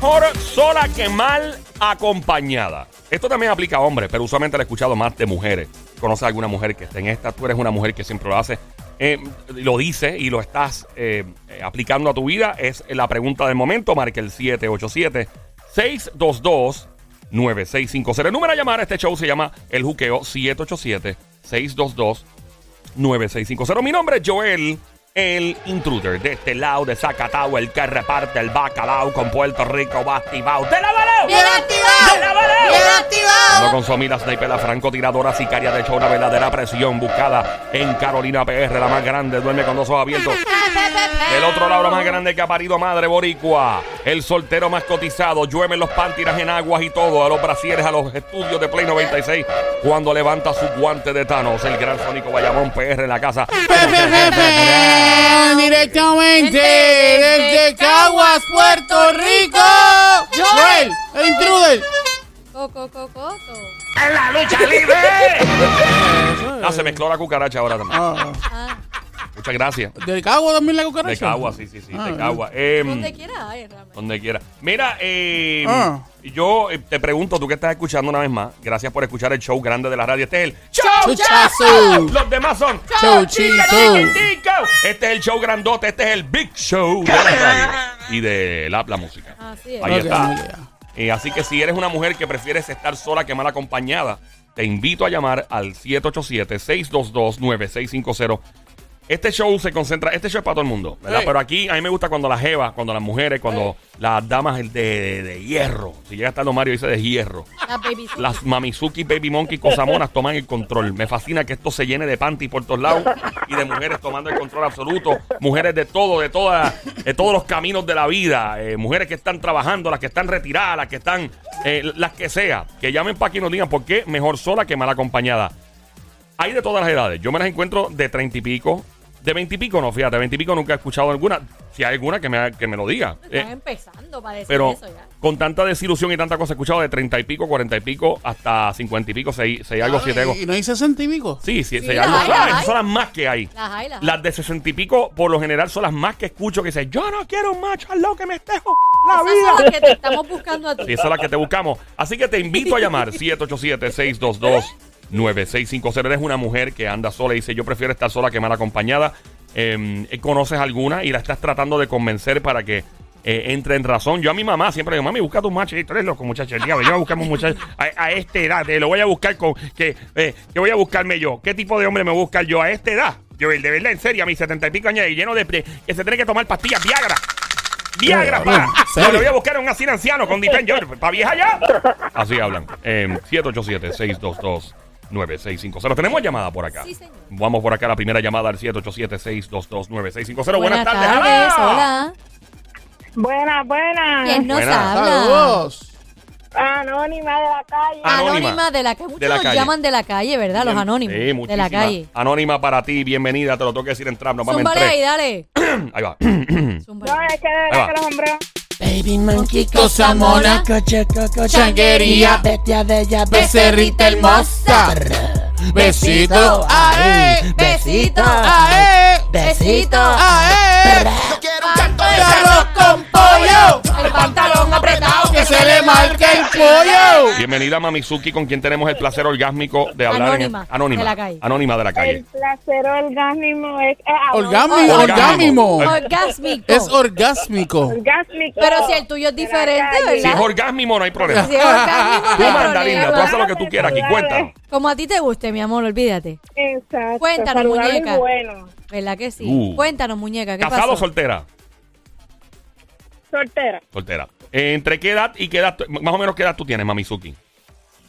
Mejor sola que mal acompañada. Esto también aplica a hombres, pero usualmente lo he escuchado más de mujeres. ¿Conoces alguna mujer que esté en esta? Tú eres una mujer que siempre lo hace. Eh, lo dice y lo estás eh, eh, aplicando a tu vida. Es la pregunta del momento. Marca el 787-622-9650. El número a llamar a este show se llama El Juqueo 787-622-9650. Mi nombre es Joel el intruder de este lado de Zacatau, el que reparte el bacalao con Puerto Rico, va activado. ¡De la balao! ¡Bien activado! ¡De la balao! ¡Bien activado! Ando con su amiga sniper, la francotiradora sicaria de hecho una verdadera presión buscada en Carolina PR, la más grande, duerme con los ojos abiertos. Del otro lado, la más grande que ha parido madre boricua. El soltero más cotizado. Llueve los pantiras en aguas y todo. A los brasieres, a los estudios de Play 96. Cuando levanta su guante de Thanos. El gran Sónico Bayamón PR en la casa. Directamente desde Caguas, Puerto Rico. Joel, el intruder. Coco, coco, coco. ¡En la lucha libre! Ah, se mezcló la cucaracha ahora también. Ah, Ah, Muchas gracias. ¿De Cagua también la cucaracha? De Cagua, sí, sí, sí. Ah, de Cagua. Em, donde quiera hay, realmente. Donde quiera. Mira, eh, Ah. yo eh, te pregunto, tú que estás escuchando una vez más, gracias por escuchar el show grande de la radio. Este es el show Chuchazo. Los demás son Show chiquitico. Este es el show grandote, este es el big show de la radio y de la, la música. Así es. Ahí Ok, está. Eh, así que si eres una mujer que prefieres estar sola que mal acompañada, te invito a llamar al 787-622-9650. Este show se concentra, este show es para todo el mundo, ¿verdad? Sí. Pero aquí a mí me gusta cuando las jevas, cuando las mujeres, cuando las damas de, de- de hierro, si llega a estar Mario dice de hierro, La baby las Mamizuki, Baby Monkey, Cosamonas toman el control. Me fascina que esto se llene de panty por todos lados y de mujeres tomando el control absoluto. Mujeres de todo, de, toda, de todos los caminos de la vida. eh, mujeres que están trabajando, las que están retiradas, las que están, eh, las que sea. Que llamen para aquí y nos digan por qué mejor sola que mal acompañada. Hay de todas las edades. Yo me las encuentro de treinta y pico. De veinte y pico no, fíjate, de veinte y pico nunca he escuchado alguna. Si hay alguna que me, que me lo diga. Están Eh, empezando para decir pero eso ya. con tanta desilusión y tanta cosa he escuchado de 30 y pico, 40 y pico, hasta 50 y pico, 6, algo, 7 algo. ¿Y no hay sesenta y pico? Sí, sí, Sí, seis las algo. hay, Son- las esas son las más que hay. Las hay, las Las hay. de 60 y pico, por lo general, son las más que escucho que dicen, yo no quiero un macho al lado que me esté la Esas son vida. las que te estamos buscando a ti. Sí, esa es la que te buscamos. Así que te invito a llamar 787-622-9650. Eres una mujer que anda sola y dice, yo prefiero estar sola que mal acompañada. Eh, ¿Conoces alguna y la estás tratando de convencer para que eh, entre en razón? Yo a mi mamá siempre le digo, mami, busca tu macho. Y tú eres loco, muchacho. El diablo, yo voy a buscar un muchacho a, a esta edad. eh, lo voy a buscar con... Que, eh, ¿Qué voy a buscarme yo? ¿Qué tipo de hombre me busca yo a esta edad? Yo, el de verdad, en serio, a mis setenta y pico años y lleno de... que se tiene que tomar pastillas Viagra. Viagra, pa. Yo le voy a buscar a un así anciano con Dipen. Yo, ¿Para vieja ya? Así hablan. Eh, 787-622-9650. Tenemos llamada por acá. Sí, señor. Vamos por acá la primera llamada al 787-622-9650. Buenas, tardes. tardes, ¡Hola! Buenas, buenas. ¿Quién nos Buenas. habla? Saludos. Anónima de la calle. Anónima. Anónima de la calle. Muchos De la nos calle. llaman de la calle, ¿verdad? Los anónimos. Sí, de la calle. Anónima para ti, bienvenida. Te lo tengo que decir en Zúmbale ahí, dale. Ahí va. No, es que de Ahí va. verdad que los hombres. Baby monkey, Cosa mona, coche, coco, changuería, bestia bella, becerrita hermosa. Besito, ae, Besito. ae, Besito. ae. Yo quiero un canto de Arroz con pollo, El pantalón apretado se le marque el pollo. Bienvenida Mamizuki, con quien tenemos el placer orgásmico de hablar. en- Anónima, Anónima. de la calle. Anónima de la El calle. placer orgásmico es. eh, Orgásmico, Orgásmico. orgásmico. Es orgásmico. Orgásmico. Pero si el tuyo es diferente, calle. Si es ¿verdad? orgásmico, no hay problema. Si es orgásmico, no Tú hay manda, linda. Tú haces lo que tú quieras aquí. Cuéntanos. Como a ti te guste, mi amor, olvídate. Exacto. Cuéntanos, muñeca. bueno. ¿Verdad que sí? Uh. Cuéntanos, muñeca, ¿qué ¿Casado o pasó? soltera? Soltera. Soltera. ¿Entre qué edad y qué edad? Más o menos qué edad tú tienes, Mamizuki.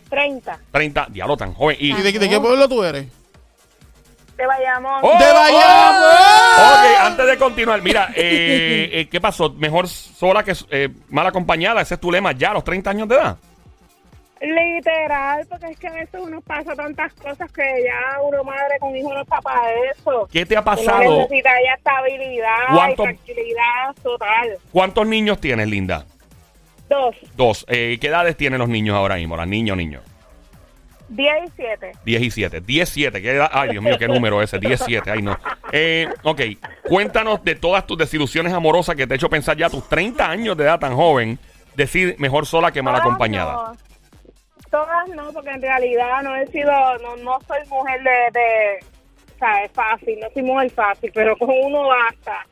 30. 30. Diablo, tan joven. Y, ¿Y de, de qué pueblo tú eres? Te vayamos. ¡Oh! ¡De Bayamón! Ok, antes de continuar, mira, eh, eh, ¿qué pasó? Mejor sola que eh, mal acompañada. Ese es tu lema ya a los 30 años de edad. Literal, porque es que a veces uno pasa tantas cosas que ya uno madre con hijo no está para eso. ¿Qué te ha Uno pasado? necesita ya estabilidad ¿Cuánto- y tranquilidad total. ¿Cuántos niños tienes, Linda? Dos, Dos. Eh, ¿Qué edades tienen los niños ahora mismo? Las niños. diez y siete. 17. 17. ¿Qué edad? Ay, Dios mío, qué número ese. 17. Ay, no. Eh, ok. Cuéntanos de todas tus desilusiones amorosas que te ha hecho pensar ya a tus 30 años de edad tan joven decir mejor sola que mal acompañada? no. Todas no, porque en realidad no he sido, no, no soy mujer de, de, o sea, es fácil, no soy mujer fácil, pero con uno basta.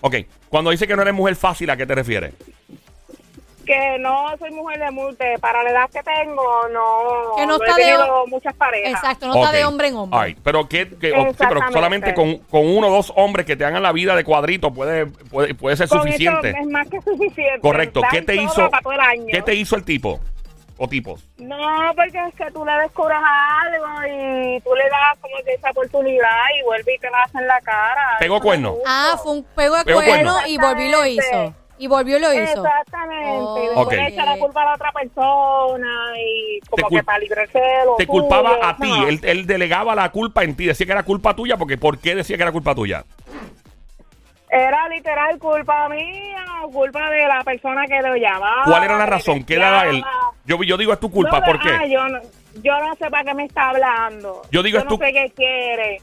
Ok, cuando dice que no eres mujer fácil, ¿a qué te refieres? Que no soy mujer de multe, para la edad que tengo, no, Que no he está de tenido muchas parejas. Exacto, no está de hombre en hombre. Right, Pero, ¿qué, qué- o- sí, pero Exactamente. solamente con, con uno o dos hombres que te hagan la vida de cuadrito puede, puede, puede ser Con suficiente. eso es más que suficiente. Correcto. ¿Qué te hizo? ¿Qué te hizo el tipo? O tipos. No, porque es que tú le descubres algo y tú le das como que esa oportunidad y vuelve y te la hace en la cara. ¿Pegó cuerno? no Ah, fue un pego de cuerno cuerno. y volvió y lo hizo. Y volvió y lo hizo. Exactamente. Oh, Y después echa la culpa a la otra persona y como que para librarse de lo Te culpaba a ti. no. Él, él delegaba la culpa en ti. Decía que era culpa tuya porque ¿por qué decía que era culpa tuya? Era literal culpa mía o culpa de la persona que lo llamaba. ¿Cuál era la razón? ¿Qué daba él? Yo, yo digo es tu culpa. No, ¿Por qué? ah, yo, no, yo no sé para qué me está hablando. Yo digo, es no tu- sé qué quiere.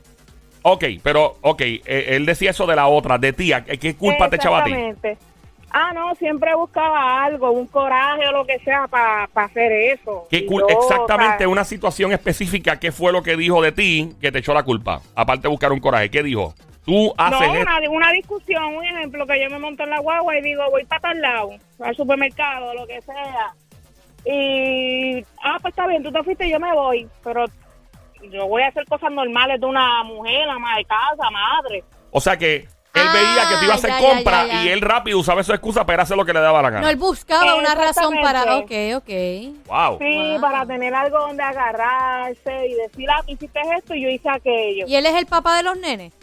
Ok, pero, ok, eh, él decía eso de la otra, de ti. ¿a- ¿Qué culpa te echaba a ti? Exactamente. Ah, no, siempre buscaba algo, un coraje o lo que sea para hacer eso. ¿Qué Y cul- yo, exactamente o sea, una situación específica, ¿qué fue lo que dijo de ti que te echó la culpa? Aparte de buscar un coraje, ¿qué dijo? Tú haces No, una, una discusión, un ejemplo, que yo me monto en la guagua y digo, voy para tal lado, al supermercado, lo que sea. Y, ah, pues está bien, tú te fuiste y yo me voy. Pero yo voy a hacer cosas normales de una mujer, ama de casa, madre. O sea que él Ah, veía que te iba a hacer ya, ya, compra ya, ya. y él rápido usaba su excusa para hacer lo que le daba la gana. No, él buscaba una razón para. Ok, ok. Wow. Sí, Wow. para tener algo donde agarrarse y decir, ah, tú hiciste esto y yo hice aquello. ¿Y él es el papá de los nenes?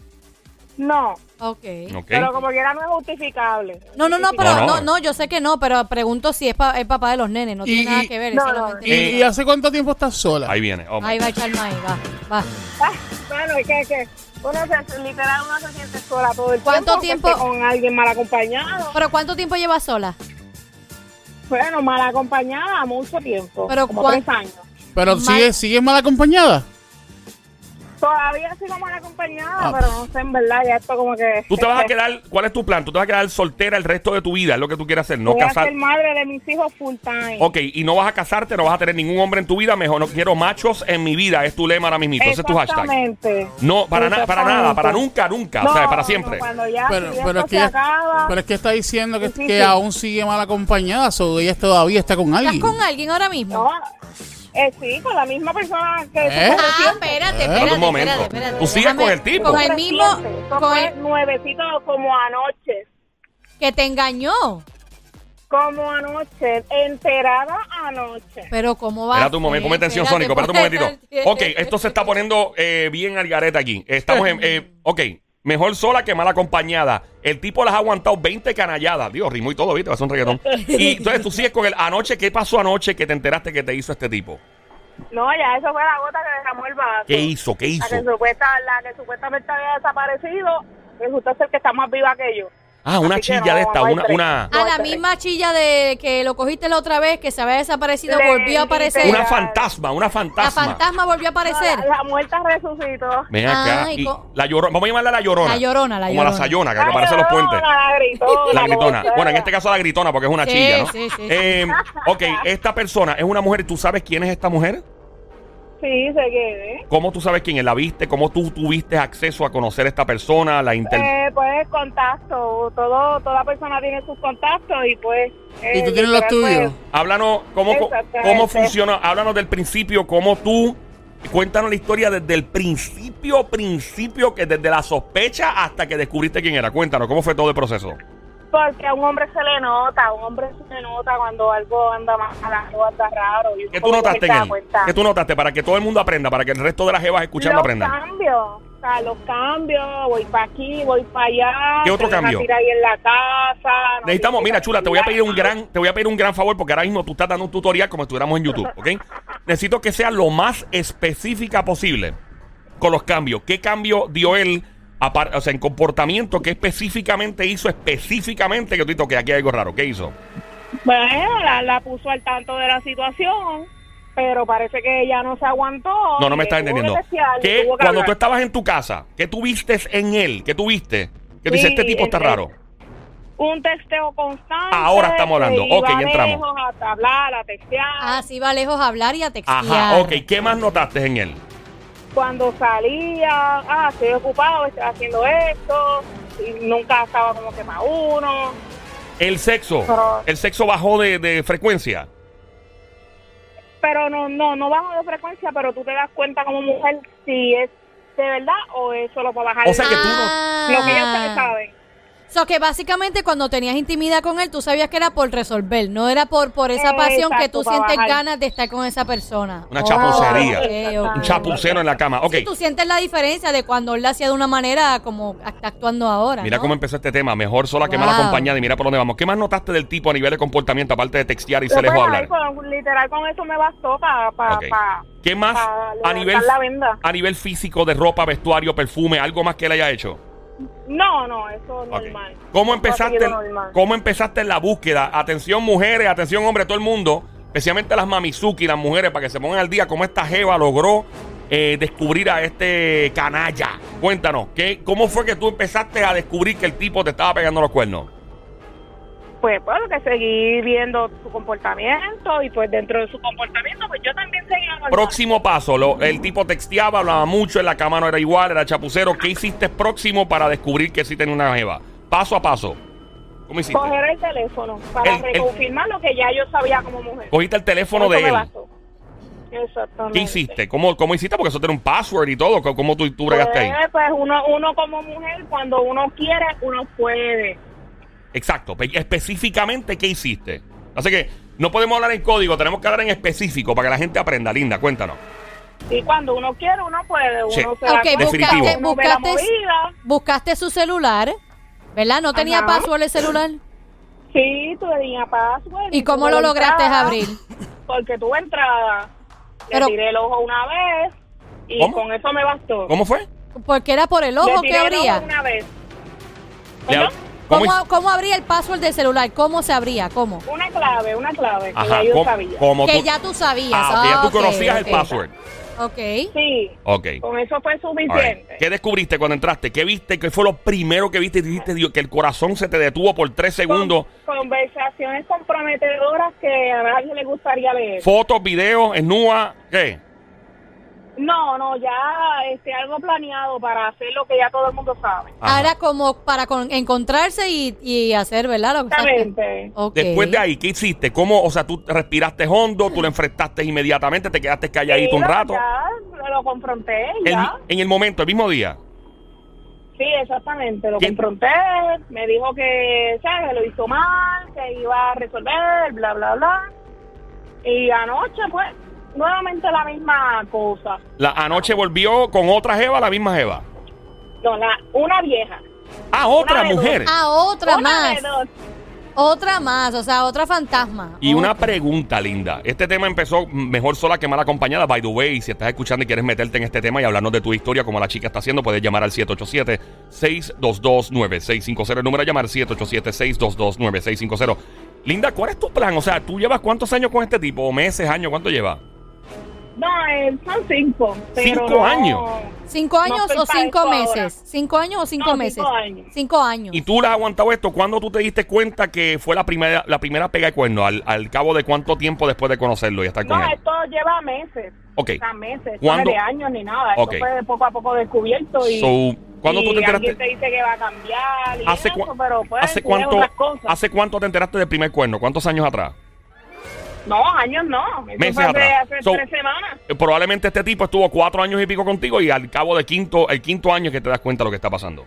No, Ok. Ok. pero como quiera no es justificable. No, no, no, pero No, no, no. no, yo sé que no, pero pregunto si es pa- el papá de los nenes, no Y- tiene nada y- que ver, ¿Y, y hace cuánto tiempo estás sola? Ahí viene. Oh, Ahí va a echar maíz, va, va. Ah, bueno, es que, que uno se, literal uno se siente sola todo el ¿Cuánto tiempo. Con alguien mal acompañado. Pero ¿cuánto tiempo llevas sola? Bueno, mal acompañada mucho tiempo. Pero como cuán- tres años. Pero Mal- sigue, sigue mal acompañada. Todavía sigo mal acompañada, Ah, pero no sé, en verdad, ya esto como que... Tú te vas a este, quedar, ¿cuál es tu plan? Tú te vas a quedar soltera el resto de tu vida, es lo que tú quieres hacer, no Voy a casar. ser madre de mis hijos full time. Ok, y no vas a casarte, no vas a tener ningún hombre en tu vida, mejor no quiero machos en mi vida, es tu lema ahora mismo, ese es tu hashtag. Exactamente. No, para, nada, para nada, para nunca, nunca, o sea, para no, siempre. cuando ya, Pero, si pero, esto es que se ella, acaba... pero es que está diciendo que, que aún sigue mal acompañada, so ella todavía está con ¿Estás alguien. con alguien ahora mismo? No, eh, sí, con la misma persona que... ¿Eh? Ah, siempre. espérate, Eh. espérate, Un momento. espérate, espérate. Tú sigues con el tipo. Con el mismo, con el nuevecito como anoche. que te engañó. Como anoche, enterada anoche. Pero ¿cómo va? Espérate un momento, ponme atención, Espérate, Sónico, espérate un momentito. Ok, esto se está poniendo eh, bien al garete aquí. Estamos en. eh, ok, mejor sola que mal acompañada. El tipo las ha aguantado 20 canalladas. Dios, rimó y todo, ¿viste? Va a ser un reggaetón. Y entonces tú sigues con el anoche. ¿Qué pasó anoche que te enteraste que te hizo este tipo? No, ya eso fue la gota que derramó el vaso. ¿Qué hizo? ¿Qué La hizo? que, supuesta, la que supuestamente había desaparecido, resulta ser que está más viva que yo. Ah, una Así que chilla no, de esta, no hay una, break. una, A la misma chilla de que lo cogiste la otra vez, que se había desaparecido, Le- volvió a aparecer. una fantasma, una La fantasma. fantasma volvió a aparecer. La, la muerta resucitó. Ven acá. Ah, y y co- la llorona, vamos a llamarla la llorona. La Llorona, la Como la Llorona. sayona, que aparece en los llorona, puentes. La gritona. La gritona. Bueno, en este caso la gritona porque es una Sí, chilla, ¿no? sí, sí. Eh, ok, esta persona es una mujer. ¿Tú sabes quién es esta mujer? Sí, se quede. ¿Cómo tú sabes quién es? ¿La viste? ¿Cómo tú tuviste acceso a conocer a esta persona? La inter... Eh, pues contacto. Todo, toda persona tiene sus contactos y pues. ¿Y eh, tú tienes los literal, tuyos? Háblanos, ¿cómo. ¿cómo funciona? Háblanos del principio, cómo tú... Cuéntanos la historia desde el principio, principio, que desde la sospecha hasta que descubriste quién era. Cuéntanos, ¿cómo fue todo el proceso? Porque a un hombre se le nota, a un hombre se le nota cuando algo anda mal, algo anda raro. y ¿Qué tú notaste en él? ¿Qué tú notaste para que todo el mundo aprenda, para que el resto de las jevas escuchando los aprendan? cambios, o sea, los cambios, voy para aquí, voy para allá. ¿Qué otro cambio? ahí en la casa. no Necesitamos, mira, chula, te voy a pedir un gran, te voy a pedir un gran favor porque ahora mismo tú estás dando un tutorial como si estuviéramos en YouTube, ¿ok? Necesito que sea lo más específica posible con los cambios. ¿Qué cambio dio él, o sea, en comportamiento? ¿Qué específicamente hizo específicamente que tú dices, que aquí hay algo raro? ¿Qué hizo? Bueno, la, la puso al tanto de la situación, pero parece que ella no se aguantó. No, no me estás entendiendo. que desear, y ¿Qué, tuvo que cuando tú estabas en tu casa, ¿qué tuviste en él? ¿Qué tuviste? Que Sí, este tipo está el- raro. un texteo constante. Ahora estamos hablando. Ok, ya entramos. lejos A hablar, a textear. Ah, sí va lejos a hablar y a textear. Ajá, ok. ¿Qué más notaste en él? Cuando salía, ah, estoy ocupado, estoy haciendo esto. Y nunca estaba como que más uno. El sexo. Pero- El sexo bajó de, de frecuencia. Pero no, no, no bajo de frecuencia, pero tú te das cuenta como mujer si es de verdad o es solo para bajar O sea que tú no- Ah. lo que ya ustedes saben. So que básicamente cuando tenías intimidad con él, tú sabías que era por resolver, no era por, por esa pasión que tú sientes bajar. ganas de estar con esa persona. Una chapucería. Un chapucero en la cama. Ok. Sí, tú sientes la diferencia de cuando él lo hacía de una manera como está actuando ahora. Mira ¿no? cómo empezó este tema. Mejor sola que Wow. mal acompañada. Y mira por dónde vamos. ¿Qué más notaste del tipo a nivel de comportamiento, aparte de textear y se dejó hablar? pues, literal con eso me bastó para pa, pa- ¿Qué más pa a nivel, la venda. a nivel físico de ropa, vestuario, perfume, algo más que él haya hecho? No, no, eso es normal. ¿Cómo empezaste, normal. ¿Cómo empezaste en la búsqueda? Atención mujeres, atención hombres, todo el mundo, especialmente las mamizuki, las mujeres, para que se pongan al día cómo esta jeva logró eh, descubrir a este canalla. Cuéntanos, ¿qué, ¿cómo fue que tú empezaste a descubrir que el tipo te estaba pegando los cuernos? Pues, pues, que seguí viendo su comportamiento y pues dentro de su comportamiento, pues yo también seguía. Próximo paso, lo- el tipo texteaba, hablaba mucho, en la cama no era igual, era chapucero. ¿Qué hiciste próximo para descubrir que sí tenía una jeva? Paso a paso. ¿Cómo hiciste? Coger el teléfono para El- el- reconfirmar lo que ya yo sabía como mujer. Cogiste el teléfono Eso de me él. bastó. Exactamente. ¿Qué hiciste? ¿Cómo, ¿Cómo hiciste? Porque eso tiene un password y todo. ¿Cómo- ¿Cómo tú, tú bregaste ahí? Pues, pues uno, uno como mujer, cuando uno quiere, uno puede. Exacto. Pe- Específicamente, ¿qué hiciste? Así que no podemos hablar en código, tenemos que hablar en específico para que la gente aprenda. Linda, cuéntanos. Y cuando uno quiere, uno puede. Uno Sí. se da buscaste, uno ve la buscaste, su celular, ¿verdad? ¿No tenía Ajá. password el celular? Sí, tú tenía password. ¿Y cómo lo lograste entrada, abrir? Porque tuve entrada. Pero- Le tiré el ojo una vez y ¿Cómo? con eso me bastó. ¿Cómo fue? Porque era por el Le ojo tiré que el abría. ojo una vez. Le- ¿Cómo? ¿Cómo ¿Cómo, hic- ¿Cómo abría el password del celular? ¿Cómo se abría? ¿Cómo? Una clave, una clave que Ajá, ya yo ¿cómo- sabía. cómo Que tú- ya tú sabías. Ah, ok, ya tú conocías el password. Ok. Sí, Ok. con eso fue right. suficiente. ¿Qué descubriste cuando entraste? ¿Qué viste? ¿Qué fue lo primero que viste y dijiste, Dios, que el corazón se te detuvo por tres segundos? Con- conversaciones comprometedoras que a nadie le gustaría leer. Fotos, videos, esnúa, ¿qué? No, no, ya este, algo planeado para hacer lo que ya todo el mundo sabe. Ajá. Ahora como para con- encontrarse y, y hacer, ¿verdad? Lo que Exactamente. Ok. Después de ahí, ¿qué hiciste? ¿Cómo, o sea, tú respiraste hondo, tú lo enfrentaste inmediatamente, te quedaste calladito un rato? Ya lo confronté, El- ya. en el momento, el mismo día. Sí, exactamente. Lo ¿Qué? confronté, me dijo que, ¿sabes? Lo hizo mal, que iba a resolver, bla, bla, bla. Y anoche, pues, nuevamente la misma cosa. La anoche volvió con otra jeva, la misma jeva. No, la, una vieja. Ah, otra Una mujer. Ah, otra una más. Otra más, o sea, otra fantasma. Y Otra. una pregunta, Linda. Este tema empezó mejor sola que mal acompañada. By the way, si estás escuchando y quieres meterte en este tema y hablarnos de tu historia, como la chica está haciendo, puedes llamar al 787-622-9650. El número a llamar 787-622-9650. Linda, ¿cuál es tu plan? O sea, ¿tú llevas cuántos años con este tipo? ¿O meses, años? ¿Cuánto llevas? No, eh, son cinco. pero ¿Cinco no- años? ¿Cinco años o cinco meses? ahora. ¿Cinco años o cinco No, meses? cinco años. Cinco años. ¿Y tú le has aguantado esto? ¿Cuándo tú te diste cuenta que fue la primera, la primera pega de cuerno? ¿Al, al cabo de cuánto tiempo después de conocerlo y estar con No, él? esto lleva meses. Ok. O sea, meses. ¿Cuándo? No de años ni nada. Esto fue poco a poco descubierto. Y, So, ¿cuándo tú te enteraste? alguien te dice que va a cambiar y ¿Hace, eso, pero pues, ¿hace cuánto. ¿Hace cuánto te enteraste del primer cuerno? ¿Cuántos años atrás? No, años no. Eso Meses fue hace, atrás. hace So- tres semanas. Eh, Probablemente este tipo estuvo cuatro años y pico contigo y al cabo de quinto, el quinto año que te das cuenta de lo que está pasando.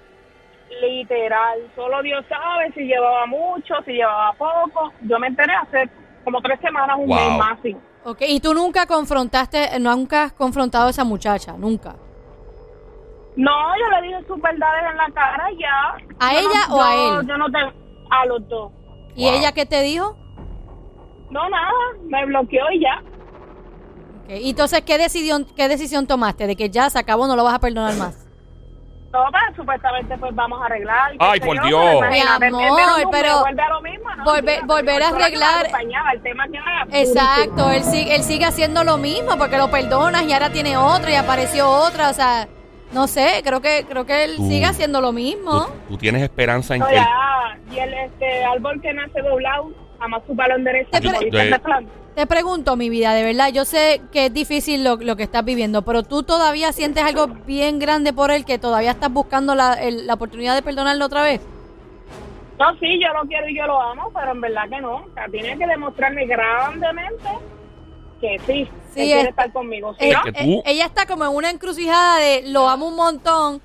Literal. Solo Dios sabe si llevaba mucho, si llevaba poco. Yo me enteré hace como tres semanas, un Wow. mes más. sí. Ok, y tú nunca confrontaste, nunca has confrontado a esa muchacha, nunca. No, yo le dije sus verdades en la cara y ya. ¿A Yo ella no- o a él? Yo no te... A los dos. ¿Y Wow. ella qué te dijo? No, nada. Me bloqueó y ya. Ok, y entonces, ¿qué decisión, ¿qué decisión tomaste? De que ya se acabó, no lo vas a perdonar más. No, pero supuestamente pues vamos a arreglar. Ay, por yo, Dios. pero Mi el amor, pero vuelve a lo mismo, ¿no? volver- Sí, volver a arreglar- El tema que Exacto, él sigue, él sigue haciendo lo mismo porque lo perdonas y ahora tiene otra y apareció otra, o sea, no sé, creo que creo que él Tú- sigue haciendo lo mismo. Tú, tú tienes esperanza en No, que él- y él, este, árbol que nace doblado, jamás su palo endereza. Te pre- pregunto, mi vida, de verdad, yo sé que es difícil lo, lo que estás viviendo, pero tú todavía sientes algo bien grande por él, que todavía estás buscando la, el- la oportunidad de perdonarlo otra vez. No, sí, yo lo quiero y yo lo amo, pero en verdad que no. O sea, tiene que demostrarme grandemente que sí, Sí, que quiere es- estar conmigo. ¿sí, Eh, no? que tú- ella está como en una encrucijada de lo amo un montón.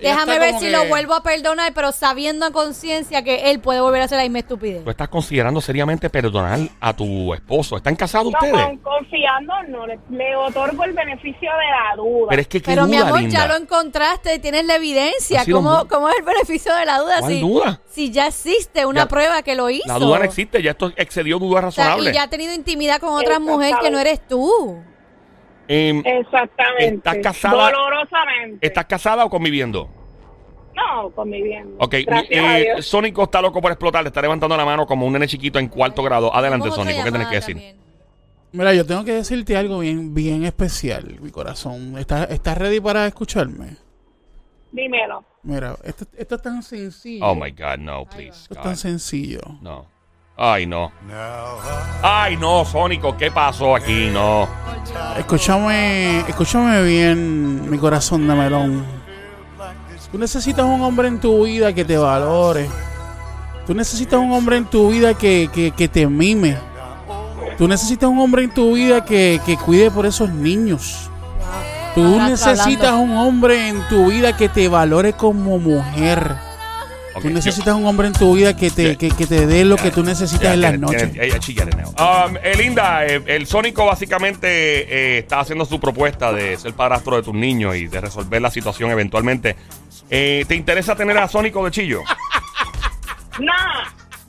Déjame ver si que- lo vuelvo a perdonar, pero sabiendo a conciencia que él puede volver a hacer la misma estupidez. Tú estás considerando seriamente perdonar a tu esposo. ¿Están casados No, ustedes? con- confiando, no, le, le otorgo el beneficio de la duda. Pero es que qué Pero mi duda, amor, linda. ya lo encontraste, tienes la evidencia. ¿Cómo, ¿Cómo es el beneficio de la duda? ¿Cuál Si, duda? si ya existe una Ya- prueba que lo hizo. La duda no existe, ya esto excedió dudas O sea, razonables. y ya ha tenido intimidad con otra mujer que no eres tú. Em, Exactamente. ¿Estás casada? Dolorosamente. ¿Estás casada o conviviendo? No, conviviendo. Ok, eh. Sónico está loco por explotar, le está levantando la mano como un nene chiquito en cuarto grado. Adelante, Sónico, ¿qué tienes que decir? también. Mira, yo tengo que decirte algo bien, bien especial, mi corazón. ¿Estás, estás ready para escucharme? Dímelo. Mira, esto, esto es tan sencillo. Oh my God, no, please. Esto es God. tan sencillo. No. Ay, no. Ay, no, Sónico, ¿qué pasó aquí? No. Escúchame, escúchame bien, mi corazón de melón. Tú necesitas un hombre en tu vida que te valore. Tú necesitas un hombre en tu vida que, que, que te mime. Tú necesitas un hombre en tu vida que, que cuide por esos niños. Tú necesitas un hombre en tu vida que te valore como mujer. Tú yo- necesitas un hombre en tu vida que te, que, que te dé lo que tú necesitas en las noches. tiene- ella chilla de nuevo. Um, eh, Linda, eh, el Sónico básicamente eh, está haciendo su propuesta de ser padrastro de tus niños y de resolver la situación eventualmente. Eh, ¿Te interesa tener a Sónico de chillo? No.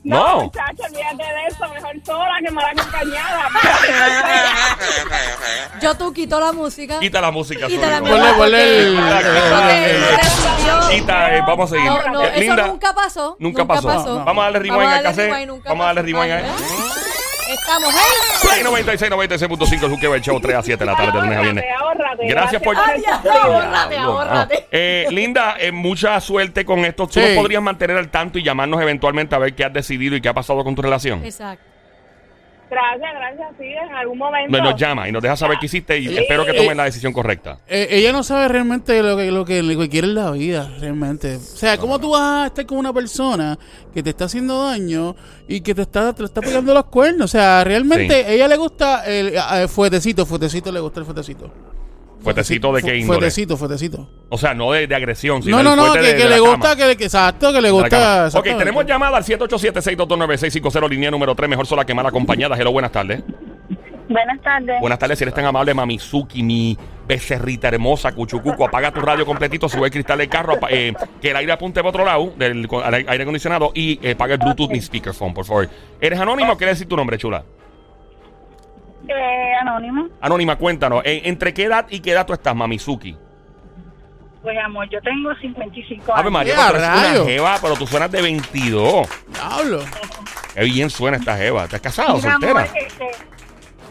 No. No, muchacho, olvídate de eso. Mejor sola que mal acompañada. Yo tú quito la música. Quita la música, Quita la el- Quita- eh, vamos a seguir. No, no, Eh, eso Linda, nunca pasó. Nunca pasó. No. Vamos a darle rewind al cassette. Vamos a darle rewind a Ay, Estamos. Play 96, 96.5, el Juqueo, el show 3 a 7 de la tarde, de lunes a viernes. Ahórrate. Gracias por- Ay, ya, ahórrate, ahórrate. Eh, Linda, eh, mucha suerte con esto. ¿Tú Sí. nos podrías mantener al tanto y llamarnos eventualmente a ver qué has decidido y qué ha pasado con tu relación? Exacto. Gracias, gracias, sí, en algún momento. Nos, nos llama y nos deja saber qué hiciste y espero que tomes la decisión correcta. Eh, ella no sabe realmente lo que, lo, que, lo que quiere en la vida, realmente. O sea, ¿cómo tú vas a estar con una persona que te está haciendo daño y que te está, te está pegando los cuernos? O sea, realmente Sí. ella le gusta el eh, fuetecito, fuetecito, le gusta el fuetecito. ¿Fuetecito de qué índole? Fuetecito, fuetecito. O sea, no de, de agresión, sino No, no, el no, que, de- que de le gusta, que le, que- exacto, que le gusta. Ok, tenemos llamada al 787-622-9650, línea número 3, mejor sola que mal acompañada. Hello, buenas tardes. Buenas tardes. Buenas tardes, si eres tan amable, Mamizuki, mi becerrita hermosa, Cuchucuco, apaga tu radio completito, sube el cristal del carro, eh, que el aire apunte para otro lado, del aire acondicionado, y eh, apaga el Bluetooth, mi speakerphone, por favor. ¿Eres anónimo o quieres decir tu nombre, chula? Eh, anónimo. Anónima, cuéntanos, eh, ¿entre qué edad y qué edad tú estás, Mamizuki? Pues amor, yo tengo 55 Ave María, ¡Ya, pero tú eres una jeva, pero tú suenas de 22. Diablo. Qué bien suena esta jeva. ¿Estás casado, Mira, amor, soltera? este,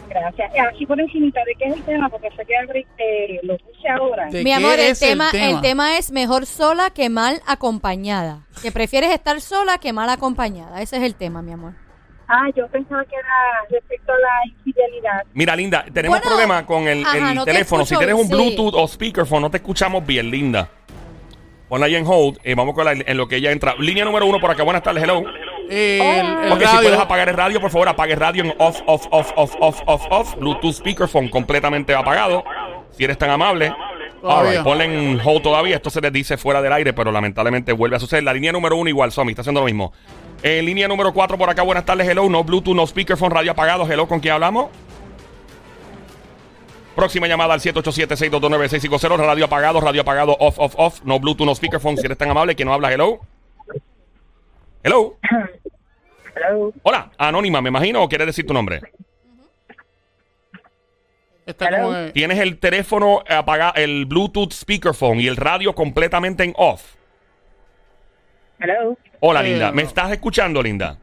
gracias. Eh, Aquí por encimita, ¿de qué es el tema? Porque sé que eh, lo puse ahora. ¿De Mi amor, el es el tema, el tema? tema es mejor sola que mal acompañada. Que prefieres estar sola que mal acompañada. Ese es el tema, mi amor. Ah, yo pensaba que era respecto a la infidelidad. Mira, Linda, tenemos Bueno, problema con el, ajá, el no te teléfono. Si tienes un sí. Bluetooth o speakerphone, no te escuchamos bien, Linda. Ponla ahí en hold. eh, vamos con la, en lo que ella entra. Línea número uno por acá. Buenas tardes, hello. Eh, el, el Ok, si puedes apagar el radio, por favor, apague el radio en off, off, off, off, off, off, off. Bluetooth speakerphone completamente apagado. Si eres tan amable. Alright, ponle en hold todavía. Esto se les dice fuera del aire, pero lamentablemente vuelve a suceder. La línea número uno igual, Somi, está haciendo lo mismo. En línea número cuatro por acá, buenas tardes, hello. No Bluetooth, no speakerphone, radio apagado. Hello, ¿con quién hablamos? Próxima llamada al 787-622-9650. Radio apagado, radio apagado, off, off, off. No Bluetooth, no speakerphone. Si eres tan amable, que no habla, hello. Hello. Hello. Hola, anónima, me imagino, o quieres decir tu nombre. Está como que- Tienes el teléfono apagado, el Bluetooth speakerphone y el radio completamente en off. Hello. Hola, Eh, Linda. ¿Me estás escuchando, Linda?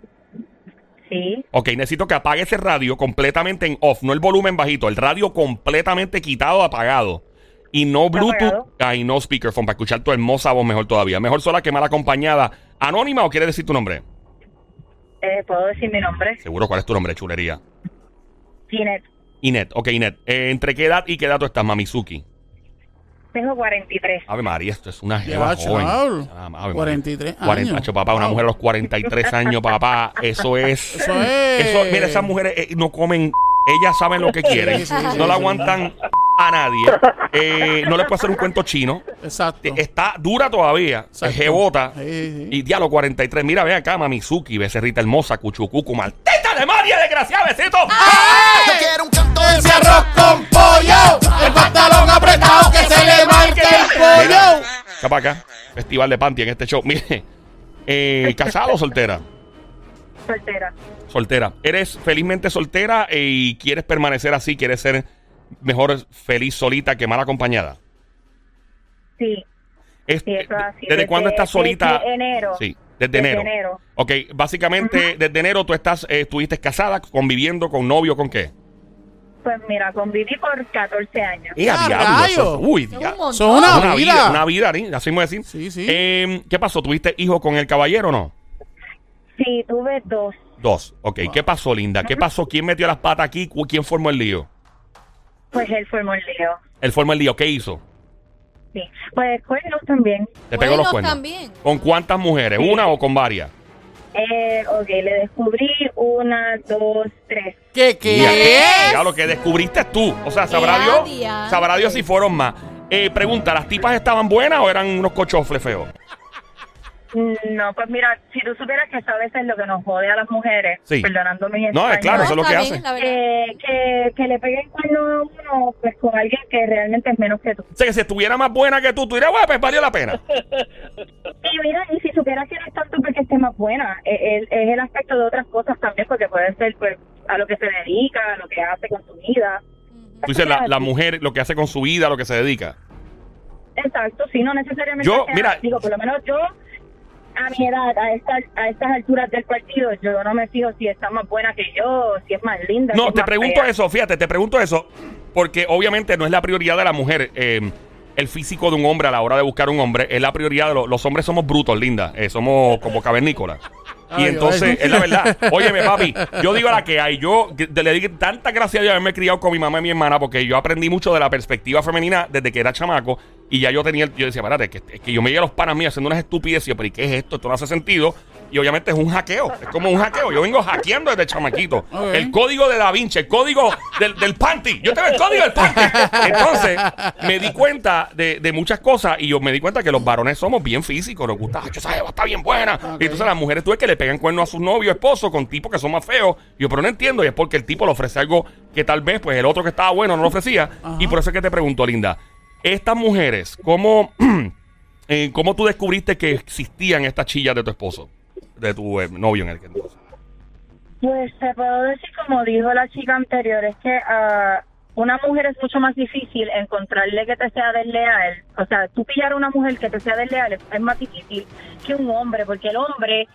Sí. Ok, necesito que apague ese radio completamente en off, no el volumen bajito, el radio completamente quitado, apagado. Y no Bluetooth, ah, y no speakerphone, para escuchar tu hermosa voz mejor todavía. Mejor sola que mal acompañada. ¿Anónima o quieres decir tu nombre? Eh, ¿Puedo decir mi nombre? Seguro, ¿cuál es tu nombre, chulería? Ginette. Inet, ok, Inet. Eh, ¿Entre qué edad y qué edad tú estás, Mamizuki? Tengo 43. Ave María, esto es una jeva joven. chaval. Ah, Ave María. 43 40, años. acho, papá, una mujer a los 43 años, papá, eso es... Eso es. Eso, mira, esas mujeres eh, no comen, ellas saben lo que quieren, Sí, sí, sí, no la sí. aguantan a nadie, eh, no le puede hacer un cuento chino, Exacto. está dura todavía, jebota, Sí, sí. y diablo 43, mira, ve acá, Mamizuki, becerrita hermosa, cuchucucu, maldita de María, desgraciada, besito. Yo quiero un canto de Ese arroz con pollo, el pantalón apretado que se le marque el pollo. acá para acá, festival de panty en este show, mire, eh, ¿casado o soltera? Soltera. Soltera. ¿Eres felizmente soltera eh, y quieres permanecer así? ¿Quieres ser mejor feliz solita que mal acompañada? Sí. Es- Sí, eso es así. ¿Desde Desde- cuándo estás solita? desde enero. Sí, desde, Desde enero. enero. Ok, básicamente desde enero tú estás, eh, estuviste casada, conviviendo con novio, ¿con qué? Pues mira, conviví por 14 años. ¡Eh, a ¡Ah, diablo! uy, Es un dia- montón. Son una, una vida, vida. una vida, ¿sí? así me decir. Sí, sí. Eh, ¿Qué pasó? ¿Tuviste hijos con el caballero o no? Sí, tuve dos. Dos. Ok, ¿qué pasó, linda? ¿Qué pasó? ¿Quién metió las patas aquí? ¿Cu- ¿Quién formó el lío? Pues él formó el lío. Él formó el lío. ¿Qué hizo? Sí. Pues cuernos también. Le pegó los Cuernos también. ¿Con cuántas mujeres? Sí. ¿Una o con varias? Eh, ok, le descubrí una, dos, tres. ¿Qué, qué? Ya lo que descubriste tú. O sea. Sabrá Dios si fueron más. Eh, pregunta, ¿las tipas estaban buenas o eran unos cochofles feos? No, pues mira, si tú supieras que veces es lo que nos jode a las mujeres, Sí. perdonando mi No, es claro, eso es lo que hace. eh, que, que le peguen cuerno a uno pues con alguien que realmente es menos que tú. O sea, que si estuviera más buena que tú, tú dirías, bueno, pues valió la pena. Y mira, y si supieras que no es tanto porque esté más buena, es, es- es el aspecto de otras cosas también, porque puede ser pues a lo que se dedica, a lo que hace con su vida. Tú dices, la, la mujer, lo que hace con su vida, a lo que se dedica. Exacto, sí, no necesariamente. Yo, sea- mira- digo, por lo menos yo, a mi edad, a estas, a estas alturas del partido, yo no me fijo si está más buena que yo, si es más linda. No, te pregunto fea. eso, fíjate, te pregunto eso, porque obviamente no es la prioridad de la mujer. eh, el físico de un hombre a la hora de buscar un hombre es la prioridad de los, los hombres somos brutos, linda. eh, somos como cavernícolas. Y Ay, entonces, ay. es la verdad. Óyeme, papi, yo digo la que hay. Yo que- le di tantas gracias de haberme criado con mi mamá y mi hermana, porque yo aprendí mucho de la perspectiva femenina desde que era chamaco. Y ya yo tenía, yo decía, espérate, que, es que yo me llegué a los panas míos haciendo unas estupideces. Y yo, pero ¿y qué es esto? Esto no hace sentido. Y obviamente es un hackeo. Es como un hackeo. Yo vengo hackeando desde chamaquito. El código de Da Vinci, el código del, del panty. Yo tengo el código del panty. Entonces, me di cuenta de, de muchas cosas y yo me di cuenta que los varones somos bien físicos. Nos gusta, "Ay, esa jeva está bien buena. Y entonces las mujeres tú ves que le pegan cuernos a sus novios, esposos, con tipos que son más feos. Y yo, pero no entiendo. Y es porque el tipo le ofrece algo que tal vez, pues el otro que estaba bueno no lo ofrecía. Y por eso es que te pregunto, Linda. Estas mujeres, ¿cómo, eh, ¿cómo tú descubriste que existían estas chillas de tu esposo? De tu eh, novio en el que entonces. Pues te puedo decir, como dijo la chica anterior, es que a una mujer es mucho más difícil encontrarle que te sea desleal. O sea, tú pillar a una mujer que te sea desleal es, es más difícil que un hombre, porque el hombre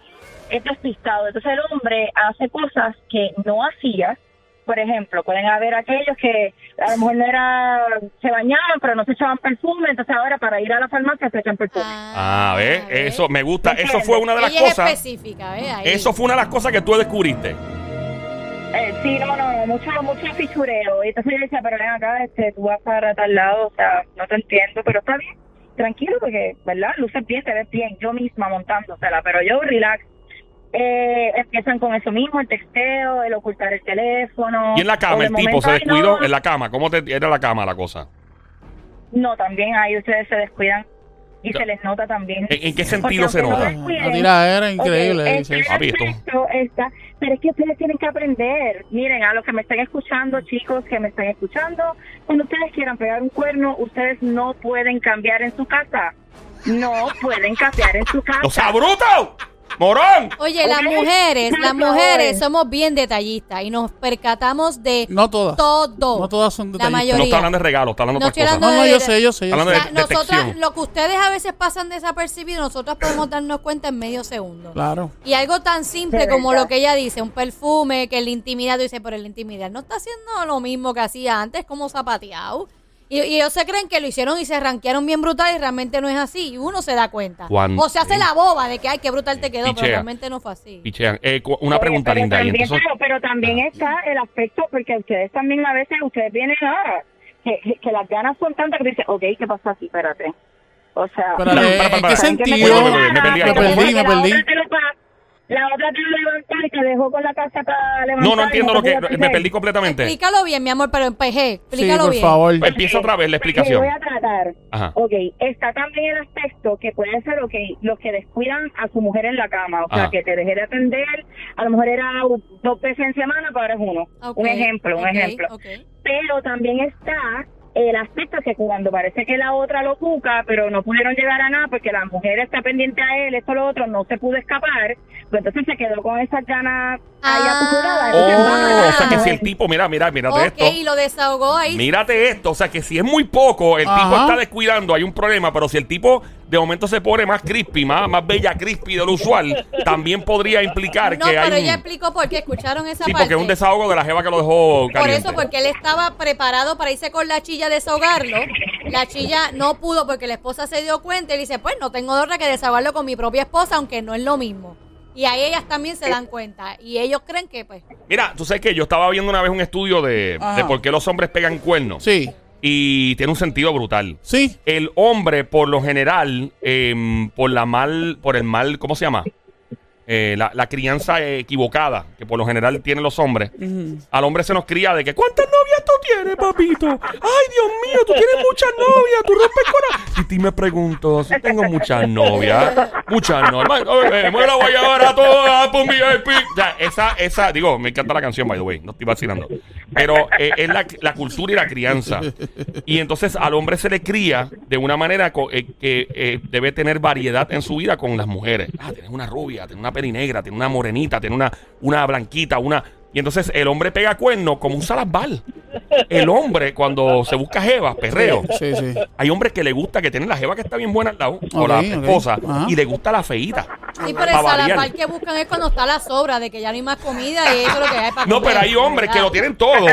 es despistado. Entonces el hombre hace cosas que no hacía. Por ejemplo, pueden haber aquellos que a lo mejor no era, se bañaban, pero no se echaban perfume, entonces ahora para ir a la farmacia se echan perfume. Ah, ¿ves? ¿ves? Eso me gusta. ¿Me Eso fue una de las Ella es cosas. específica, ¿ves? Ahí. Eso fue una de las cosas que tú descubriste. Eh, sí, no, no, mucho, mucho fichureo. Y entonces yo decía, pero ven acá, este, tú vas para tal lado, o sea, no te entiendo, pero está bien, tranquilo, porque, ¿verdad? Luces bien, te ves bien, yo misma montándosela, pero yo relax. Eh, empiezan con eso mismo, el texteo, el ocultar el teléfono. Y en la cama, el tipo momento, se descuidó no, en la cama. ¿Cómo te era la cama la cosa? No, también ahí ustedes se descuidan y se les nota también. ¿En, en qué sentido se no nota? La tiradera Ok, increíble. el dice. primer Papi, esto- aspecto está, pero es que ustedes tienen que aprender. Miren, a los que me están escuchando, chicos que me están escuchando, cuando ustedes quieran pegar un cuerno, ustedes no pueden cambiar en su casa. No pueden cambiar en su casa. ¡O sea, bruto! ¡Morón! Oye, las mujeres, las mujeres somos bien detallistas y nos percatamos de No todas. todo. No todas son La detallistas. mayoría. No está hablando de regalos, está hablando de No otras. No, no, yo sé, yo sé. Yo Hablando sé. O sea, de- nosotras, detección. lo que ustedes a veces pasan desapercibidos, nosotros podemos darnos cuenta en medio segundo. Claro. Y algo tan simple como lo que ella dice, un perfume, que la intimidad, tú dices, pero la intimidad no está haciendo lo mismo que hacía antes, como zapateado. Y, y ellos se creen que lo hicieron y se ranquearon bien brutal y realmente no es así. Y uno se da cuenta. Cuando- o se hace la boba de que, ay, qué brutal te quedó, Pichea. pero realmente no fue así. Pichean. Eh, una pregunta, Pero linda. Y También, entonces, pero, pero también está el aspecto, porque ustedes también a veces, ustedes vienen a... Que, que las ganas son tantas que dicen, ok, ¿qué pasó aquí? Espérate. O sea... Pero, ¿En para. qué ¿saben qué sentido? Me perdí, me perdí La otra te levantó y te dejó con la casa para levantar. no, no entiendo lo que. Me perdí completamente. Explícalo bien, mi amor, pero en PG. Sí, Explícalo por bien. favor. Empieza otra vez la explicación. voy a tratar. Ajá. Ok, está también el aspecto que puede ser, ok, los que descuidan a su mujer en la cama, o sea, Ajá. que te dejé de atender, a lo mejor era dos veces en semana, pero ahora es uno. Ok, Un ejemplo, un ejemplo. ok. Pero también está el aspecto que cuando parece que la otra lo busca, pero no pudieron llegar a nada porque la mujer está pendiente a él, esto, lo otro, no se pudo escapar, pues entonces se quedó con esas ganas ahí Ah. acumuladas. Oh, o sea que si el tipo, mira, mira, mírate Ok, esto. y lo desahogó ahí. Mírate esto, o sea que si es muy poco, el tipo está descuidando, hay un problema, pero si el tipo de momento se pone más crispy, más, más bella crispy de lo usual, también podría implicar No, que pero hay ella un... explicó por qué. ¿Escucharon esa Sí, parte? porque es un desahogo de la jeva que lo dejó Por eso, porque él estaba preparado para irse con la chilla a desahogarlo. La chilla no pudo porque la esposa se dio cuenta y le dice, pues no tengo de otra que desahogarlo con mi propia esposa, aunque no es lo mismo. Y ahí ellas también se dan cuenta. Y ellos creen que, pues, Mira, tú sabes que yo estaba viendo una vez un estudio de, de por qué los hombres pegan cuernos. Sí, Y tiene un sentido brutal. sí. El hombre, por lo general, em, por la mal, por el mal, ¿cómo se llama? Eh, la, la crianza equivocada que por lo general tienen los hombres. Al hombre se nos cría de que ¿cuántas novias tú tienes, papito? Ay, Dios mío, tú tienes muchas novias, tú rompes corazón. Y ti me pregunto, si tengo muchas novias, muchas novias. Eh, Me la voy a llevar a todas por un VIP. Sea, esa, esa, digo, me encanta la canción, by the way, no estoy vacilando. Pero eh, es la, la cultura y la crianza. Y entonces al hombre se le cría de una manera eh, que eh, debe tener variedad en su vida con las mujeres. Ah, tienes una rubia, tienes una perinegra, tienes una morenita, tienes una, una blanquita, una... Y entonces el hombre pega cuerno como un salazbal. El hombre, cuando se busca jeva, perreo. Sí, sí. Hay hombres que le gusta que tienen la jeva que está bien buena al lado, o la esposa, y le gusta la feíta. sí, pero el salapal que buscan es cuando está la sobra, de que ya no hay más comida y eso es lo que hay para No, comer, pero hay hombres que lo tienen todo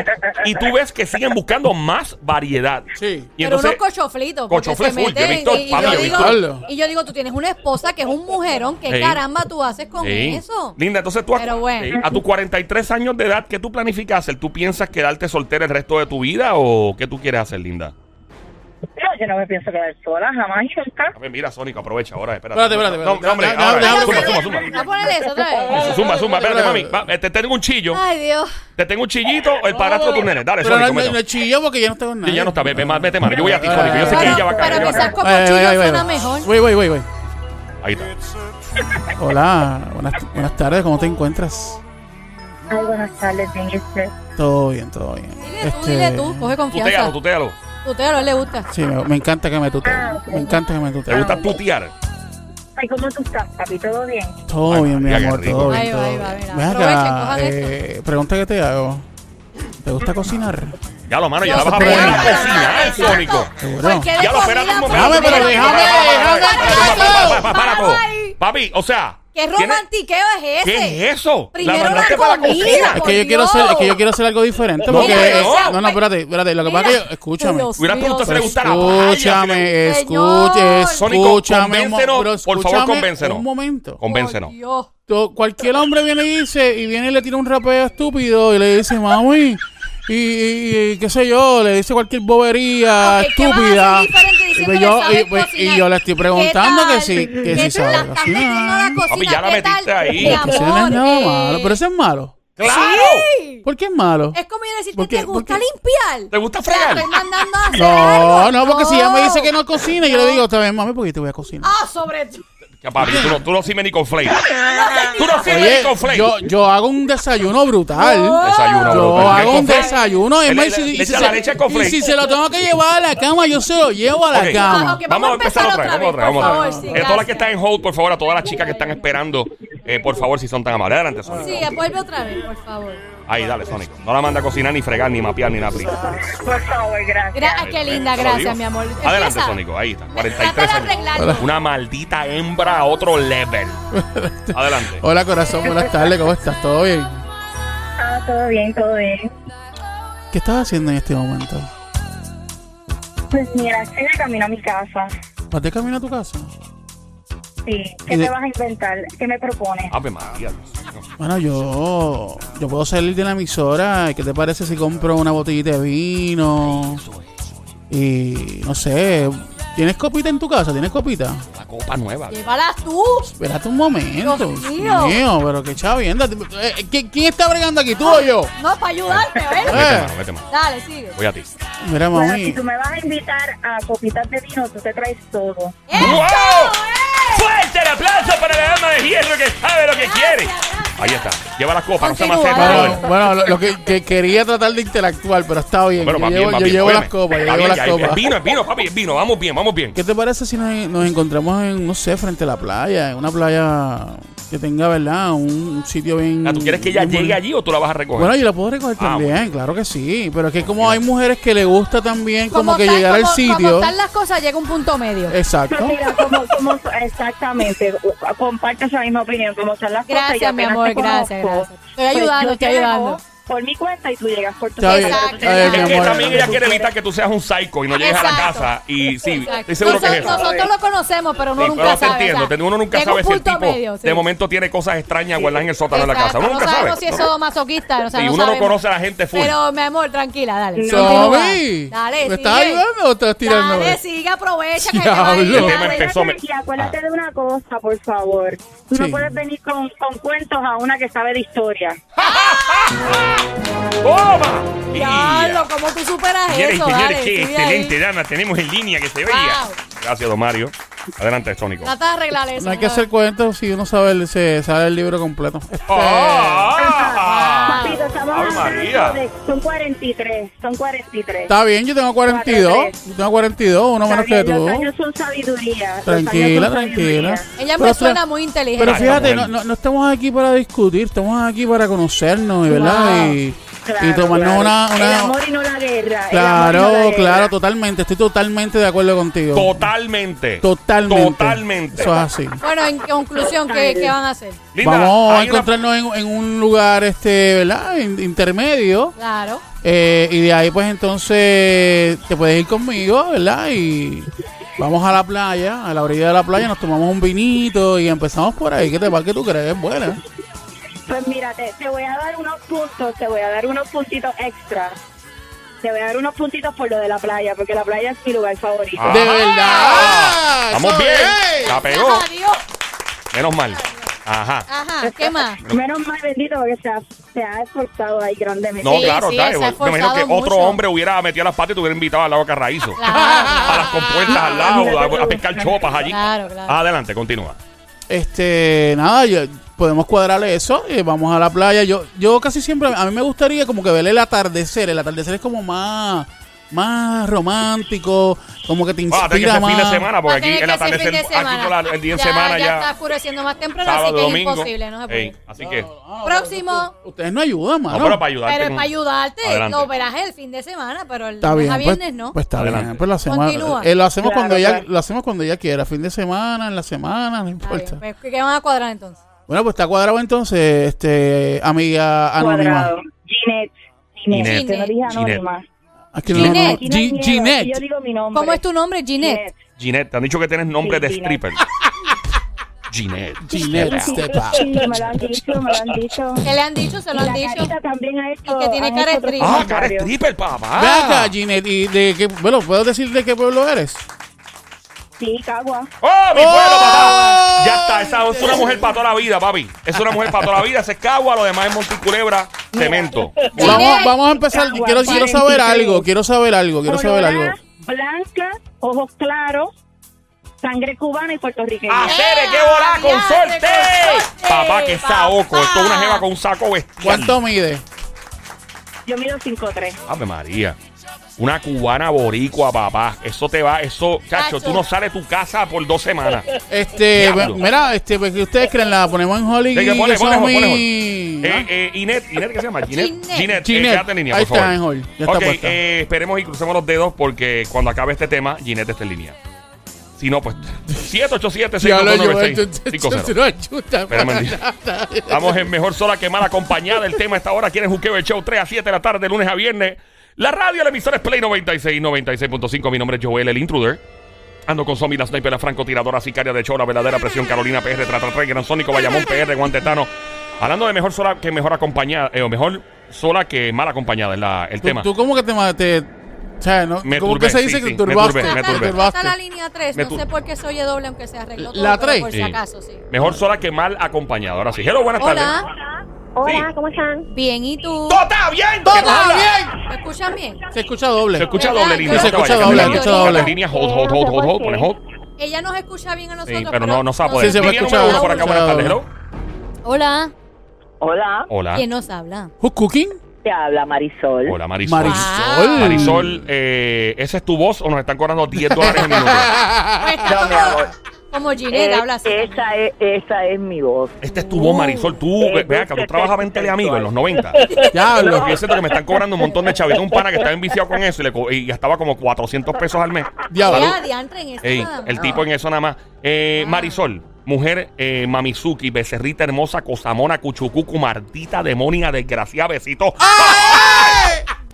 y tú ves que siguen buscando más variedad. Sí. Y pero entonces, unos cochoflitos. se full, yo he visto, y, y papi, yo digo, visto. y yo digo, tú tienes una esposa que es un mujerón. ¿Qué Sí. caramba tú haces con Sí. eso? Linda, entonces tú a, Pero bueno. a tus 43 años de edad, ¿qué tú planificas hacer? ¿Tú piensas quedarte soltera el resto de tu vida o qué tú quieres hacer, Linda? Yo no me pienso quedar sola, jamás y nunca. A ver, mira, Sónico, aprovecha ahora, espérate. Espérate, espérate, No, espérate. no, hombre, Deja- ahora, deja- zumba, deja- zumba, zumba. ¿Va a poner eso otra vez? Zumba, zumba, espérate, mami. Va, eh, te tengo un chillo. Ay, Dios. Te tengo un chillito o el padrastro de tus nenes. Dale, Pero no, no, chillo porque ya no tengo nada. Sí, ya no está, vete, vete, mano. Yo voy a ti, Sónico. Yo sé que ella va a caer. pero quizás cuchillo ay, suena mejor. Voy, voy, voy, voy. Ahí está. Hola, buenas, buenas tardes, ¿cómo te encuentras? Ay, buenas tardes, bien, ¿y usted? Todo bien, todo bien. Dile tú, dile tú, coge confianza. Tutealo, tutealo. Tuteo, a él le gusta. Sí, me, me encanta que me tuteen. Me encanta que me ¿Te tuteen. gusta tutear? Ay, ¿cómo tú estás, papi? ¿Todo bien? Todo Ay, bien, mi María, qué amor, rico. todo bien. Ahí va, todo ahí va, bien. mira. Ven Aprovechen, acá, cojan eh, pregunta que te hago. ¿Te gusta cocinar? Ya lo, mano, ya la vas a pero- poner a pero- cocinar, Sónico. Seguro. ¿Por qué de Ya lo, espérate un comida momento. Déjame, pero déjame, déjame, Para, para, para todo. Ay. Papi, o sea. ¿Qué ¿tienes- romantiqueo es ese? ¿Qué es eso? Primero la mandaste para comida. cocina. Es que yo quiero hacer, es que yo quiero hacer algo diferente No, porque no. no, no, espérate, espérate, lo que pasa es que yo, escúchame. Hubiera preguntado si le gusta la escúchame, escúchame, mo- convéncenos, pero por favor, escúchame convéncenos. Un momento. Convéncenos. Cualquier hombre viene y dice, y viene y le tira un rapeo estúpido y le dice, mami, y, y- y qué sé yo, le dice cualquier bobería Ok, ¿qué vas a estúpida. hacer diferente Y, diciéndole, pues yo, ¿sabes y, pues- y cocinar? yo le estoy preguntando ¿Qué que sí, que ¿Qué sí tal? sabe a la cocinar. cocina. Papi, ya la ¿Qué tal? metiste ahí. Mi Que cocinar no es amor, nada eh, malo, pero eso es malo. ¡Claro! Sí. ¿Por qué es malo? Es como yo decirte, ¿Por qué? ¿te gusta ¿Por qué? limpiar? ¿Te gusta fregar? estoy mandando a hacer No, algo. no, porque si ella me dice que no cocina, yo le digo, está bien, mami, porque te voy a cocinar. Ah, sobre todo. Ya, papi, tú no, tú no simes ni con flake. Tú no simes Oye, ni con flake. yo, yo hago un desayuno brutal. Desayuno, Yo bro. hago un desayuno. Es Le- más, le- si- le y si echa se- la leche con y flake. si se lo tengo que llevar a la cama, yo se lo llevo a la Ok. cama. Ok, Vamos a empezar otra vez, vamos otra vez, por favor, sí, Eh, todas las que gracias. están en hold, por favor, a todas las chicas que están esperando, eh, por favor, si son tan amables. Adelante, Sónico. Sí, vuelve otra vez, por favor. Ahí, dale, Sónico. No la manda a cocinar, ni fregar, ni mapear, ni nada. Por favor, gracias. Gra- qué linda, gracias, mi amor. Adelante, Empieza. Sónico. Ahí está. Trata 43 de años. arreglarlo. Una maldita hembra a otro level. Adelante. Hola, corazón, buenas tardes, ¿cómo estás? ¿Todo bien? Ah, todo bien, todo bien. ¿Qué estás haciendo en este momento? Pues mira, estoy de camino a mi casa. ¿Vas de camino a tu casa? Sí. Y ¿Qué de- te vas a inventar? ¿Qué me propones? Ave María. Dios. Bueno, yo, yo puedo salir de la emisora. ¿Qué te parece si compro una botellita de vino? Y no sé, ¿tienes copita en tu casa? ¿Tienes copita? La copa nueva. Llévalas tú. Espérate un momento. Dios mío. pero qué chavienda. Eh, ¿qui- ¿Quién está bregando aquí, tú o yo? No, para ayudarte, Vete, ¿ves? Eh. mano, vete, mano. Dale, sigue. Voy a ti. Mira, Bueno, mami. si tú me vas a invitar a copitas de vino, tú te traes todo. ¡Wow! ¡Eh! ¡Fuerte el aplauso para la dama de hierro que sabe lo que quiere! Ahí está. Lleva las copas, no se Continúa, maceta, dale. brother. Bueno, bueno, lo, lo que, que quería tratar de interactuar, pero está bien. Bueno, yo va llevo, bien, va yo bien. llevo óyeme. las copas, yo llevo bien, las ya, copas. Es vino, es vino, papi, es vino. Vamos bien, vamos bien. ¿Qué te parece si nos, nos encontramos en, no sé, frente a la playa? En una playa que tenga, ¿verdad? Un, un sitio bien. Ah, ¿Tú quieres que ella bien llegue bonito. allí o tú la vas a recoger? Bueno, yo la puedo recoger Ah, también, claro que sí. Pero es que como hay mujeres que le gusta también como, que tal- llegar al como- Como sitio. están las cosas, llega un punto medio. Exacto. Mira, como, como exactamente, comparte esa misma opinión, como son las cosas. y Gracias, mi apenas amor, gracias, gracias. Estoy ayudando, estoy ayudando. Por mi cuenta y tú llegas por tu amor. también ella quiere evitar que tú seas un psycho y no llegues a la casa. Y sí, estoy seguro que es nosotros, eso. nosotros lo conocemos, pero uno Sí, nunca pero te sabe. entiendo, o sea, te- uno nunca llega sabe un si el tipo medio, sí. de momento tiene cosas extrañas guardadas en el sótano de la casa. Uno no nunca sabe. sabemos si ¿no? eso es masoquista, o sea, Sí, no uno no conoce a la gente full. Pero, mi amor, tranquila, dale. Continúa. Dale, ¿me estás ayudando o estás tirando? Dale, sigue, aprovecha que te acuérdate de una cosa, por favor. Tú Sí. no puedes venir con, con cuentos a una que sabe de historia. ¡Toma! Diablo, ¿cómo tú superas eso? señores, Dale, qué excelente. Dana. Tenemos en línea que se veía. Wow. Gracias, don Mario. Adelante, Sónico. Trata de arreglar eso. No hay que hacer cuentos si uno sabe el, se sabe el libro completo. Este, ¡Ah! Papito, estamos ¡Ave hablando María! de... Son 43, son 43. Está bien, yo tengo 42. Cuatro, tres. Yo tengo 42, uno menos que bien, tú. Los años son sabiduría. los Tranquila, son tranquila. sabiduría. Ella Pero me tra- suena muy inteligente. Pero Ay, fíjate, mujer. no, no, no estamos aquí para discutir, estamos aquí para conocernos, ¿verdad? Wow. Y, Claro, y tomarnos claro. una... El una amor y no la guerra. el amor y no la claro, guerra. claro, totalmente. Estoy totalmente de acuerdo contigo. Totalmente. totalmente. Totalmente. Eso es así. Bueno, en conclusión, ¿qué, qué van a hacer? Linda, Vamos a una- encontrarnos en, en un lugar, este, ¿verdad? In- intermedio. Claro. Eh, y de ahí, pues entonces, te puedes ir conmigo, ¿verdad? Y vamos a la playa, a la orilla de la playa, nos tomamos un vinito y empezamos por ahí. ¿Qué te va? ¿Qué tú crees? Es buena. Pues mira, te, te voy a dar unos puntos, te voy a dar unos puntitos extra. Te voy a dar unos puntitos por lo de la playa, porque la playa es mi lugar favorito. Ah. ¡De verdad! Vamos bien. La pegó. Adiós. Menos mal. Ajá. Ajá, ¿qué más? Menos mal bendito porque se ha, se ha esforzado ahí grandemente. No, Sí, claro, sí, está. se ha Me imagino que otro hombre hubiera metido las patas y te hubiera invitado al lago Carraízo. Claro, A las compuertas al lado, a, pescar chopas allí. Claro, claro. Adelante, continúa. Este, nada, yo- podemos cuadrarle eso. y vamos a la playa. Yo, yo casi siempre, a mí me gustaría como que ver el atardecer. El atardecer es como más, más romántico, como que te Ah, tiene que inspira ser fin de más. semana, porque aquí el atardecer, fin de aquí la- el día en ya, semana ya ya. está oscureciendo más temprano, sábado, así que domingo. es imposible, no se puede. Ey, así que. Ah, Próximo. Ustedes no ayudan, mano. No, pero para ayudarte. Pero es para ayudarte, Adelante. lo verás el fin de semana, pero el Está bien, a pues, viernes no. pues está Adelante. bien, pues lo hacemos, Continúa. eh, lo hacemos Claro, cuando ella, claro. lo hacemos cuando ella quiera, fin de semana, en la semana, no importa. bien, pues, ¿Qué van a cuadrar entonces? Bueno, pues está cuadrado entonces, este, amiga anónima. Cuadrado. Ginette. Ginette. Ginette. Te no dije Ginette. anónima. Aquí no, no, no, Ginette. Gi-. Yo digo mi nombre. ¿Cómo es tu nombre? Ginette. Ginette, te han dicho que tienes nombre Sí, de Ginette. stripper. Ginette. Ginette, Sí, up. me lo han dicho, me lo han dicho. ¿Qué le han dicho? ¿Se lo Y han la dicho? carita también ha hecho. Y que tiene han cara de hecho otros stripper. Ah, cara comentarios. stripper, papá. Ve acá, Ginette, y de qué, bueno, ¿puedo decir de qué pueblo eres? Sí, Cagua. ¡Oh, mi ¡Oh! pueblo, papá! Ya está, esa es una mujer para toda la vida, papi. Es una mujer para toda la vida. Se cagua, lo demás es Monticulebra, cemento. Vamos, vamos a empezar, Cagua, quiero, quiero saber 43. algo, quiero saber algo, quiero saber algo. Blanca, ojos claros, sangre cubana y puertorriqueña. ¡Acere, qué volá con ¡Diantre, suerte! con suerte, Papá, que saoco. Esto es una jeva con un saco bestial. ¿Cuánto mide? Yo mido 5'3". Ave María. Una cubana boricua, papá. Eso te va, eso, chacho, tú no sales de tu casa por dos semanas. Este, Diablo. mira, este, pues que ustedes creen, la ponemos en Holly Sí, que pone, y pone, somos pone, mi- Eh, eh, Inet, Inet, ¿qué se llama? Ginette. Ginette. Ginette, Ginette. eh, quédate en línea, Ahí por está, favor. en. Ya está ok, puesta. eh, esperemos y crucemos los dedos porque cuando acabe este tema, Ginette está en línea. Si no, pues 787 Diablo, yo, 622 no ayuda Espérame para nada. Estamos en Mejor Sola que Mal acompañada. El tema a esta hora. ¿Quieren Juqueo el Show 3 a 7 de la tarde, lunes a viernes? La radio, la emisora es Play 96, 96.5. Mi nombre es Joel, el intruder. Ando con Somi, la sniper, la francotiradora, sicaria de Chora, verdadera presión, Carolina PR, Trata Gran Sónico, Bayamón PR, Guantetano. Hablando de mejor sola que mejor acompañada, eh, o mejor sola que mal acompañada, es la, el Tú, tema. tú como que te, te o sea, ¿no? Me ¿Cómo turbé, que se dice sí, que sí, te me turbaste? turbé, me turbé. turbaste. trata la línea 3. Me No sé por qué se oye doble, aunque se arregló todo. La pero tres. Por si Sí. acaso, sí. Mejor sola que mal acompañada. Ahora sí. Hello, buenas tardes. Hola. Sí. ¿cómo están? Bien, ¿y tú? ¡Todo está bien! ¡Todo está bien! ¿Me escuchan bien? Se escucha doble. Se escucha doble línea. Se escucha doble, se escucha doble. Línea, hold, hold, hold, hold, hold, pone hold. Ella nos escucha bien a nosotros. Sí, pero no, no a poder. Sí, se va a escuchar uno por acá, buenas tardes. Hello. Hola. Hola, Hola. ¿Quién nos habla? Who's cooking? te habla Marisol. Hola, Marisol. Marisol. Marisol, eh, ¿esa es tu voz o nos están cobrando 10 dólares el minuto? Pues está No, mi amor. Como Ginette, Eh, habla así. esa, es, esa es mi voz. Esta es tu voz, Marisol. Tú, Eh, ve- ve acá, tú este trabajabas en Teleamigo en los 90. Diablo. Yo siento que me están cobrando un montón de chavitos. Un pana que estaba enviciado con eso y, le co- y gastaba como 400 pesos al mes. Diablo. Diantre en eso Ey, nada más. el tipo en eso nada más. Eh, Marisol, mujer eh, Mamizuki, becerrita hermosa, cosamona, cuchucucu, martita, demonia, desgraciada, besito.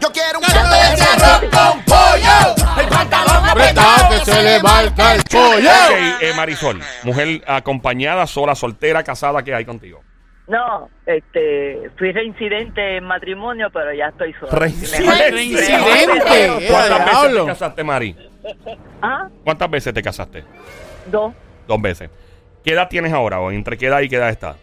Yo quiero un Canto de cerro con pollo. El pantalón apretado que se le marca el pollo. Ok, eh, Marisol, mujer acompañada, sola, soltera, casada, ¿qué hay contigo? No, este, fui reincidente en matrimonio, pero ya estoy sola. Reincidente. Reincidente. ¿Cuántas veces te casaste, Mari? Ah, ¿Cuántas veces te casaste? dos, Dos veces. ¿Qué edad tienes ahora? ¿O entre qué edad y qué edad estás?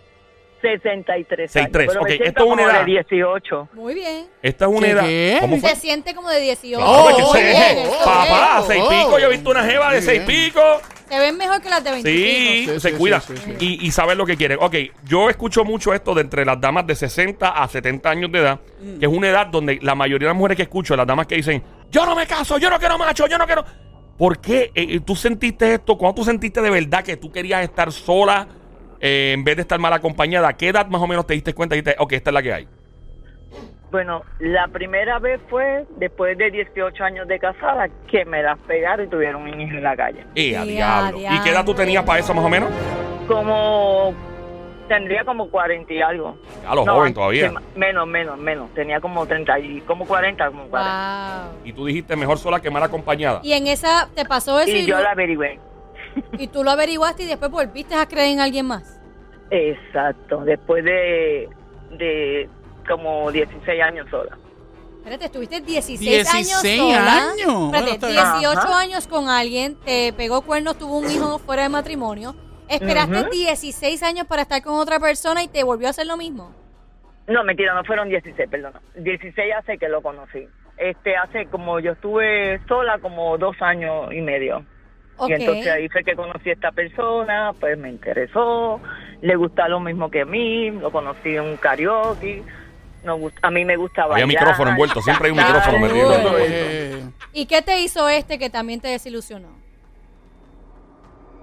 63 Seis, años. tres, Pero ok, me siento esto es una como edad. de 18. Muy bien. Esta es una ¿Qué, edad. qué? ¿Cómo fue? Se siente como de 18. Claro, es que Oh, se- bien, eso papá, bien. seis Oh. pico. Yo he visto una jeva de Muy seis bien. pico. Se ven mejor que las de 20. Sí, Sí, se sí, cuida. sí, sí, Y, y saben lo que quieren. Ok, yo escucho mucho esto de entre las damas de 60 a 70 años de edad, Mm. que es una edad donde la mayoría de las mujeres que escucho, las damas que dicen, yo no me caso, yo no quiero macho, yo no quiero... ¿Por qué eh, eh, tú sentiste esto? ¿Cuándo tú sentiste de verdad que tú querías estar sola eh, en vez de estar mal acompañada? ¿A qué edad más o menos te diste cuenta y dijiste, ok, esta es la que hay? Bueno, la primera vez fue después de 18 años de casada que me las pegaron y tuvieron un hijo en la calle. ¡Eh, a ¡Eh, diablo! a ¿Y qué edad tú tenías para eso más o menos? Como tendría como 40 y algo. A los No, joven todavía. menos, menos, menos. Tenía como 30 y como 40, como 40. Wow. Y tú dijiste mejor sola que mal acompañada. Y en esa te pasó eso y, Y yo la averigüé. Y tú lo averiguaste y después volviste a creer en alguien más. Exacto, después de, de como 16 años sola. Espérate, estuviste 16, 16 años sola. años. Bueno, Espérate, bien. 18 Ajá. años con alguien, te pegó cuernos, tuvo un hijo fuera de matrimonio. Esperaste Ujú. 16 años para estar con otra persona y te volvió a hacer lo mismo. No, mentira, no fueron 16, perdona. 16 hace que lo conocí. Este, hace como yo estuve sola como dos años y medio. Y entonces ahí fue que conocí a esta persona, pues me interesó, le gusta lo mismo que a mí, lo conocí en un karaoke, gust- a mí me gusta Había bailar. micrófono envuelto, siempre hay un micrófono metido. Eh, ¿Y qué te hizo este que también te desilusionó?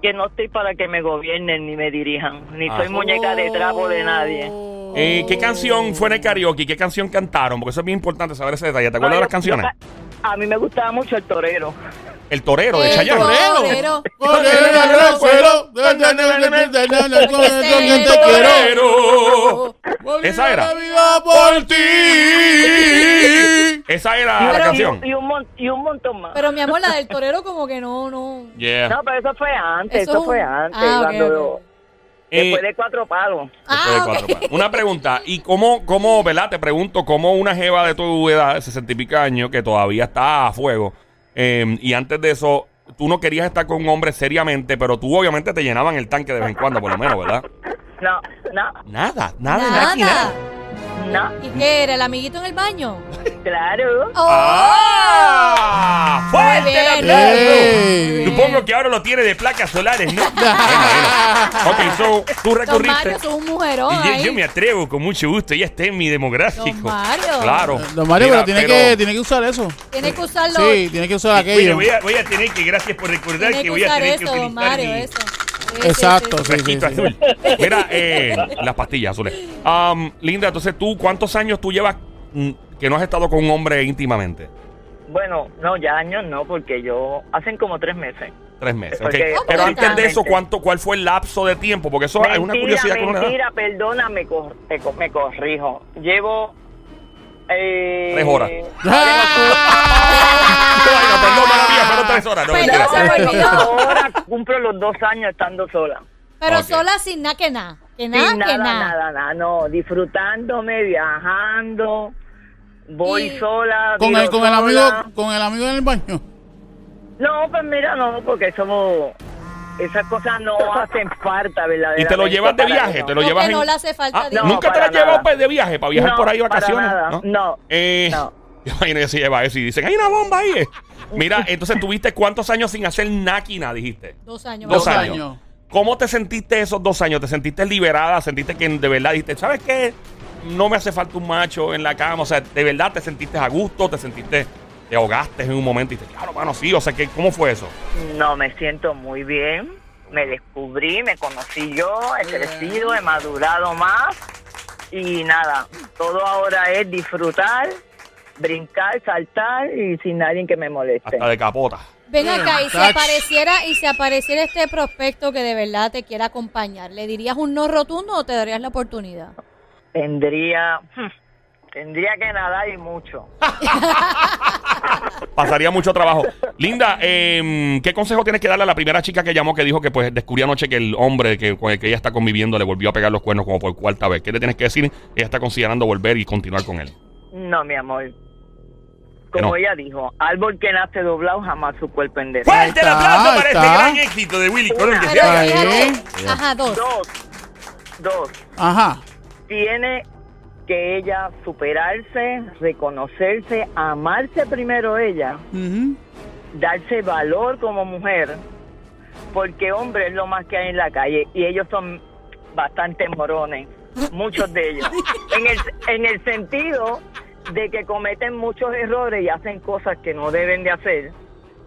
Que no estoy para que me gobiernen ni me dirijan, ni Ah. soy muñeca de trapo de nadie. Eh, ¿Qué canción fue en el karaoke? ¿Qué canción cantaron? Porque eso es bien importante saber ese detalle. ¿Te acuerdas No, de las canciones? yo- a mí me gustaba mucho el torero. El torero de El Chayanne. torero. Torero. Esa era. Por ti. Esa era la canción. Y, un, y un montón más. Pero mi amor, la del torero como que no, no. Yeah. no, pero eso fue antes, Eso fue antes, Ah, cuando. Eh, después de cuatro palos. después de Ah, cuatro palos. Una pregunta. ¿Y cómo, cómo, verdad? Te pregunto, ¿cómo una jeva de tu edad, de 60 y pico años, que todavía está a fuego, eh, y antes de eso, tú no querías estar con un hombre seriamente, pero tú obviamente te llenaban el tanque de vez en cuando, por lo menos, ¿verdad? No, no, Nada, nada, nada. aquí, nada. No, ¿Y qué era? ¿El amiguito en el baño? claro. ¡Oh! ¡Ah! ¡Fuerte el aplauso! Supongo que ahora lo tiene de placas solares, ¿no? Ok, so, tú Don recurriste. Mario, sos un mujerón Y yo, yo me atrevo con mucho gusto, ya está en mi demográfico. Don Mario. Claro. Don Mario, Mira, pero tiene que, tiene que usar eso. Tienes que usarlo. Sí, tiene que usar aquello. voy, a, voy a tener que, gracias por recordar que que voy a usar tener que eso, utilizar don Mario, mi eso. Sí, sí, Exacto, sí, sí. fresquito azul. Mira, eh, las pastillas azules. Um, Linda, entonces tú, ¿cuántos años tú llevas mm, que no has estado con un hombre íntimamente? Bueno, no, ya años no, porque yo, hacen como tres meses. Tres meses. ok. Porque- Pero antes de eso. ¿cuánto, ¿cuál fue el lapso de tiempo? Porque eso es una mentira, curiosidad que uno le da. mentira, perdona, me, cor- te co- me corrijo. Llevo Eh, Tres horas. Ah. Ay, no, perdón, mía, fueron tres horas. No, mentira. Ahora cumplo los dos años estando sola. Pero sola sin nada que nada. Que nada, Sin que nada, nada. nada, nada, no, disfrutándome, viajando, voy Y- sola. con el, con el amigo, sola. con el amigo en el baño. No, pues mira, no, porque somos, esas cosas no hacen falta, verdaderamente. ¿Y te lo llevas de viaje? ¿Te lo No, llevas en- no le hace falta Ah, dinero. ¿Nunca No, te la has llevado pues, de viaje? ¿Para viajar No, por ahí para vacaciones? nada. ¿no? No, Eh, no. Imagínate si lleva eso y dicen, hay una bomba ahí. eh". Mira, entonces tuviste cuántos años sin hacer náquina, dijiste. Dos años. Dos, Dos años. años. ¿Cómo te sentiste esos dos años? ¿Te sentiste liberada? ¿Sentiste que de verdad dijiste, ¿sabes qué? No me hace falta un macho en la cama. O sea, ¿de verdad te sentiste a gusto? ¿Te sentiste, te ahogaste en un momento y dijiste, claro, mano, sí? O sea, ¿qué, ¿cómo fue eso? No, me siento muy bien. Me descubrí, me conocí yo, he crecido, he madurado más. Y nada, todo ahora es disfrutar, brincar, saltar y sin nadie que me moleste. Hasta de capota. Ven acá, y si apareciera, y si apareciera este prospecto que de verdad te quiera acompañar, ¿le dirías un no rotundo o te darías la oportunidad? Tendría, hmm, tendría que nadar y mucho. Pasaría mucho trabajo. Linda, eh, ¿qué consejo tienes que darle a la primera chica que llamó que dijo que pues descubrió anoche que el hombre que, con el que ella está conviviendo le volvió a pegar los cuernos como por cuarta vez? ¿Qué le tienes que decir? Ella está considerando volver y continuar con él. No, mi amor. Como no. ella dijo, árbol que nace doblado jamás su cuerpo endereza. ¡Fuerte el aplauso para este gran éxito de Willy Colón! ajá, dos. Dos, dos. Ajá. Tiene que ella superarse, reconocerse, amarse primero ella, darse valor como mujer, porque hombre es lo más que hay en la calle y ellos son bastante morones, muchos de ellos, en el, en el sentido de que cometen muchos errores y hacen cosas que no deben de hacer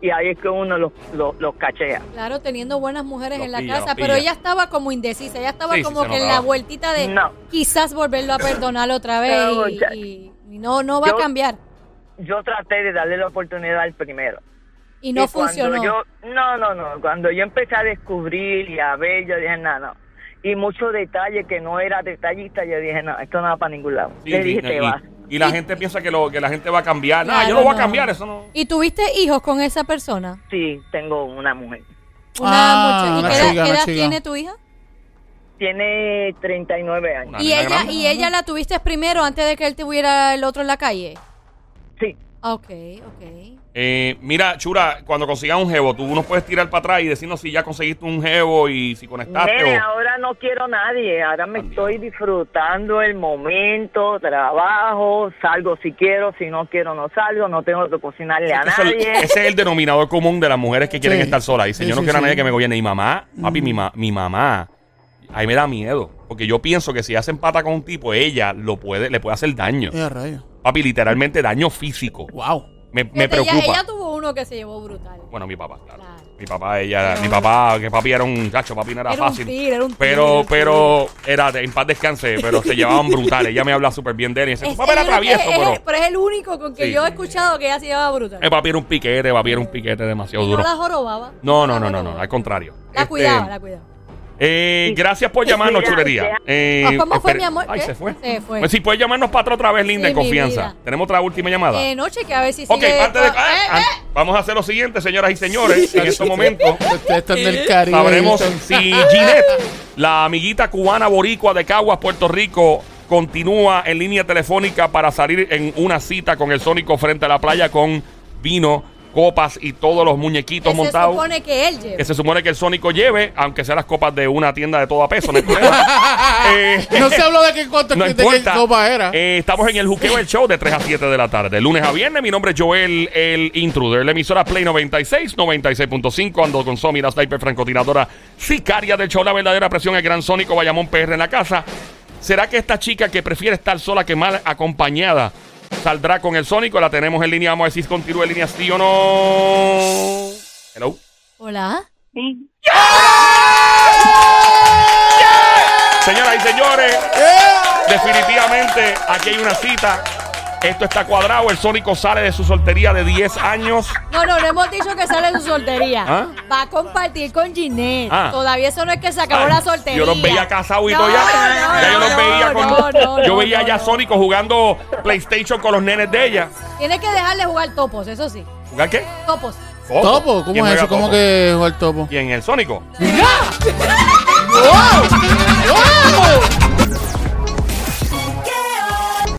y ahí es que uno los, los, los cachea. Claro, teniendo buenas mujeres Los en la pilla, casa, pero ella estaba como indecisa, ella estaba Sí, como que en la vueltita de No. quizás volverlo a perdonar otra vez No, y, ya- y- y no, no va Yo- a cambiar. Yo traté de darle la oportunidad al primero. Y no Y funcionó. Yo, no, no, no. Cuando yo empecé a descubrir y a ver, yo dije, no, no. Y muchos detalles que no era detallista, yo dije, no, esto no va para ningún lado. Sí, Le dije, y, te vas. Y la gente piensa que, lo, que la gente va a cambiar. Nada, Claro, yo no voy a cambiar, eso no. ¿Y tuviste hijos con esa persona? Sí, tengo una mujer. Una Ah, muchacha. ¿Y una qué edad, qué tiene tu hija? Tiene 39 años. Una ¿Y ella, grande. ¿Y ella la tuviste primero antes de que él tuviera el otro en la calle? Sí. Ah, Ok, ok. Eh, mira, Chura, cuando consigas un jevo, tú nos puedes tirar para atrás y decirnos si ya conseguiste un jevo y si conectaste Nene, o... ahora no quiero a nadie. Ahora me Adiós. estoy disfrutando el momento, trabajo, salgo si quiero, si no quiero no salgo, no tengo que cocinarle a Ese es, el, nadie. ese es el denominador común de las mujeres que quieren Sí. estar solas. Dicen, Sí, yo no sí, quiero a nadie que me gobierne. Y mamá, papi, mi, ma- mi mamá, ahí me da miedo. Porque yo pienso que si hacen pata con un tipo, ella lo puede, le puede hacer daño. Eh, rayo. Papi, literalmente daño físico. Wow. Me, me ella- preocupa. Ella, tuvo uno que se llevó brutal. Bueno, mi papá, claro. Claro. Mi papá, ella, mi papá, que papi era un cacho, papi no era, Era un fácil. tigre, era un tigre, pero, un pero, era de, en paz descanse, pero se llevaban brutales. Ella me habla súper bien de él y dice, Es- tu papá era travieso, es- pero. es- pero es el único con que Sí. yo he escuchado que ella se llevaba brutal. El papi era un piquete, papi era un piquete demasiado Y duro. no la jorobaba. No, no, no, no, no, al contrario. La Este, cuidaba, la cuidaba. Eh, gracias por llamarnos, Mira, chulería. ya- Eh, Ah, ¿Cómo fue, mi amor? Ay, ¿Qué? se fue. Se fue. Pues sí, puedes llamarnos para atrás otra vez, linda, Sí, en confianza. vida. Tenemos otra última llamada. Eh, no, cheque a ver si ok, sigue. antes de. Eh, ah, eh, ah, Vamos a hacer lo siguiente, señoras y señores. en estos momentos Ustedes están del Caribe. sabremos si Ginette, la amiguita cubana boricua de Caguas, Puerto Rico, continúa en línea telefónica para salir en una cita con el Sónico frente a la playa con vino, copas y todos los muñequitos que se montados. supone que él lleva. que se supone que el Sónico lleve, aunque sean las copas de una tienda de todo a peso, no. Eh, No se habló de qué, cuánto- no de qué importa. copa era. Eh, estamos en el Juqueo el Show de 3 a 7 de la tarde. Lunes a viernes, mi nombre es Joel, el intruder. La emisora Play 96, 96.5. Ando con Somi, la sniper francotiradora sicaria del show. La verdadera presión, el gran Sónico Bayamón PR en la casa. ¿Será que esta chica que prefiere estar sola que mal acompañada saldrá con el Sónico? La tenemos en línea. Vamos a si continúa en línea sí o no. Hello. Hola. Sí. Señoras y señores, definitivamente aquí hay una cita Esto está cuadrado. El Sónico sale de su soltería de 10 años. No, no, no hemos dicho que sale de su soltería. ¿Ah? Va a compartir con Ginette. Ah. Todavía eso no es que se acabó Ay, la soltería. Yo los veía casados y No, todo ya. no, ya yo los no, veía con. no, no, yo no, veía no, ya no. Sónico jugando PlayStation con los nenes de ella. Tienes que dejarle jugar topos, eso sí. ¿Jugar qué? Topos. ¿Topo? ¿Quién ¿Cómo es eso? ¿Cómo que juega el topo? ¿Quién? ¿El Sónico? ¡Wow! ¡Wow!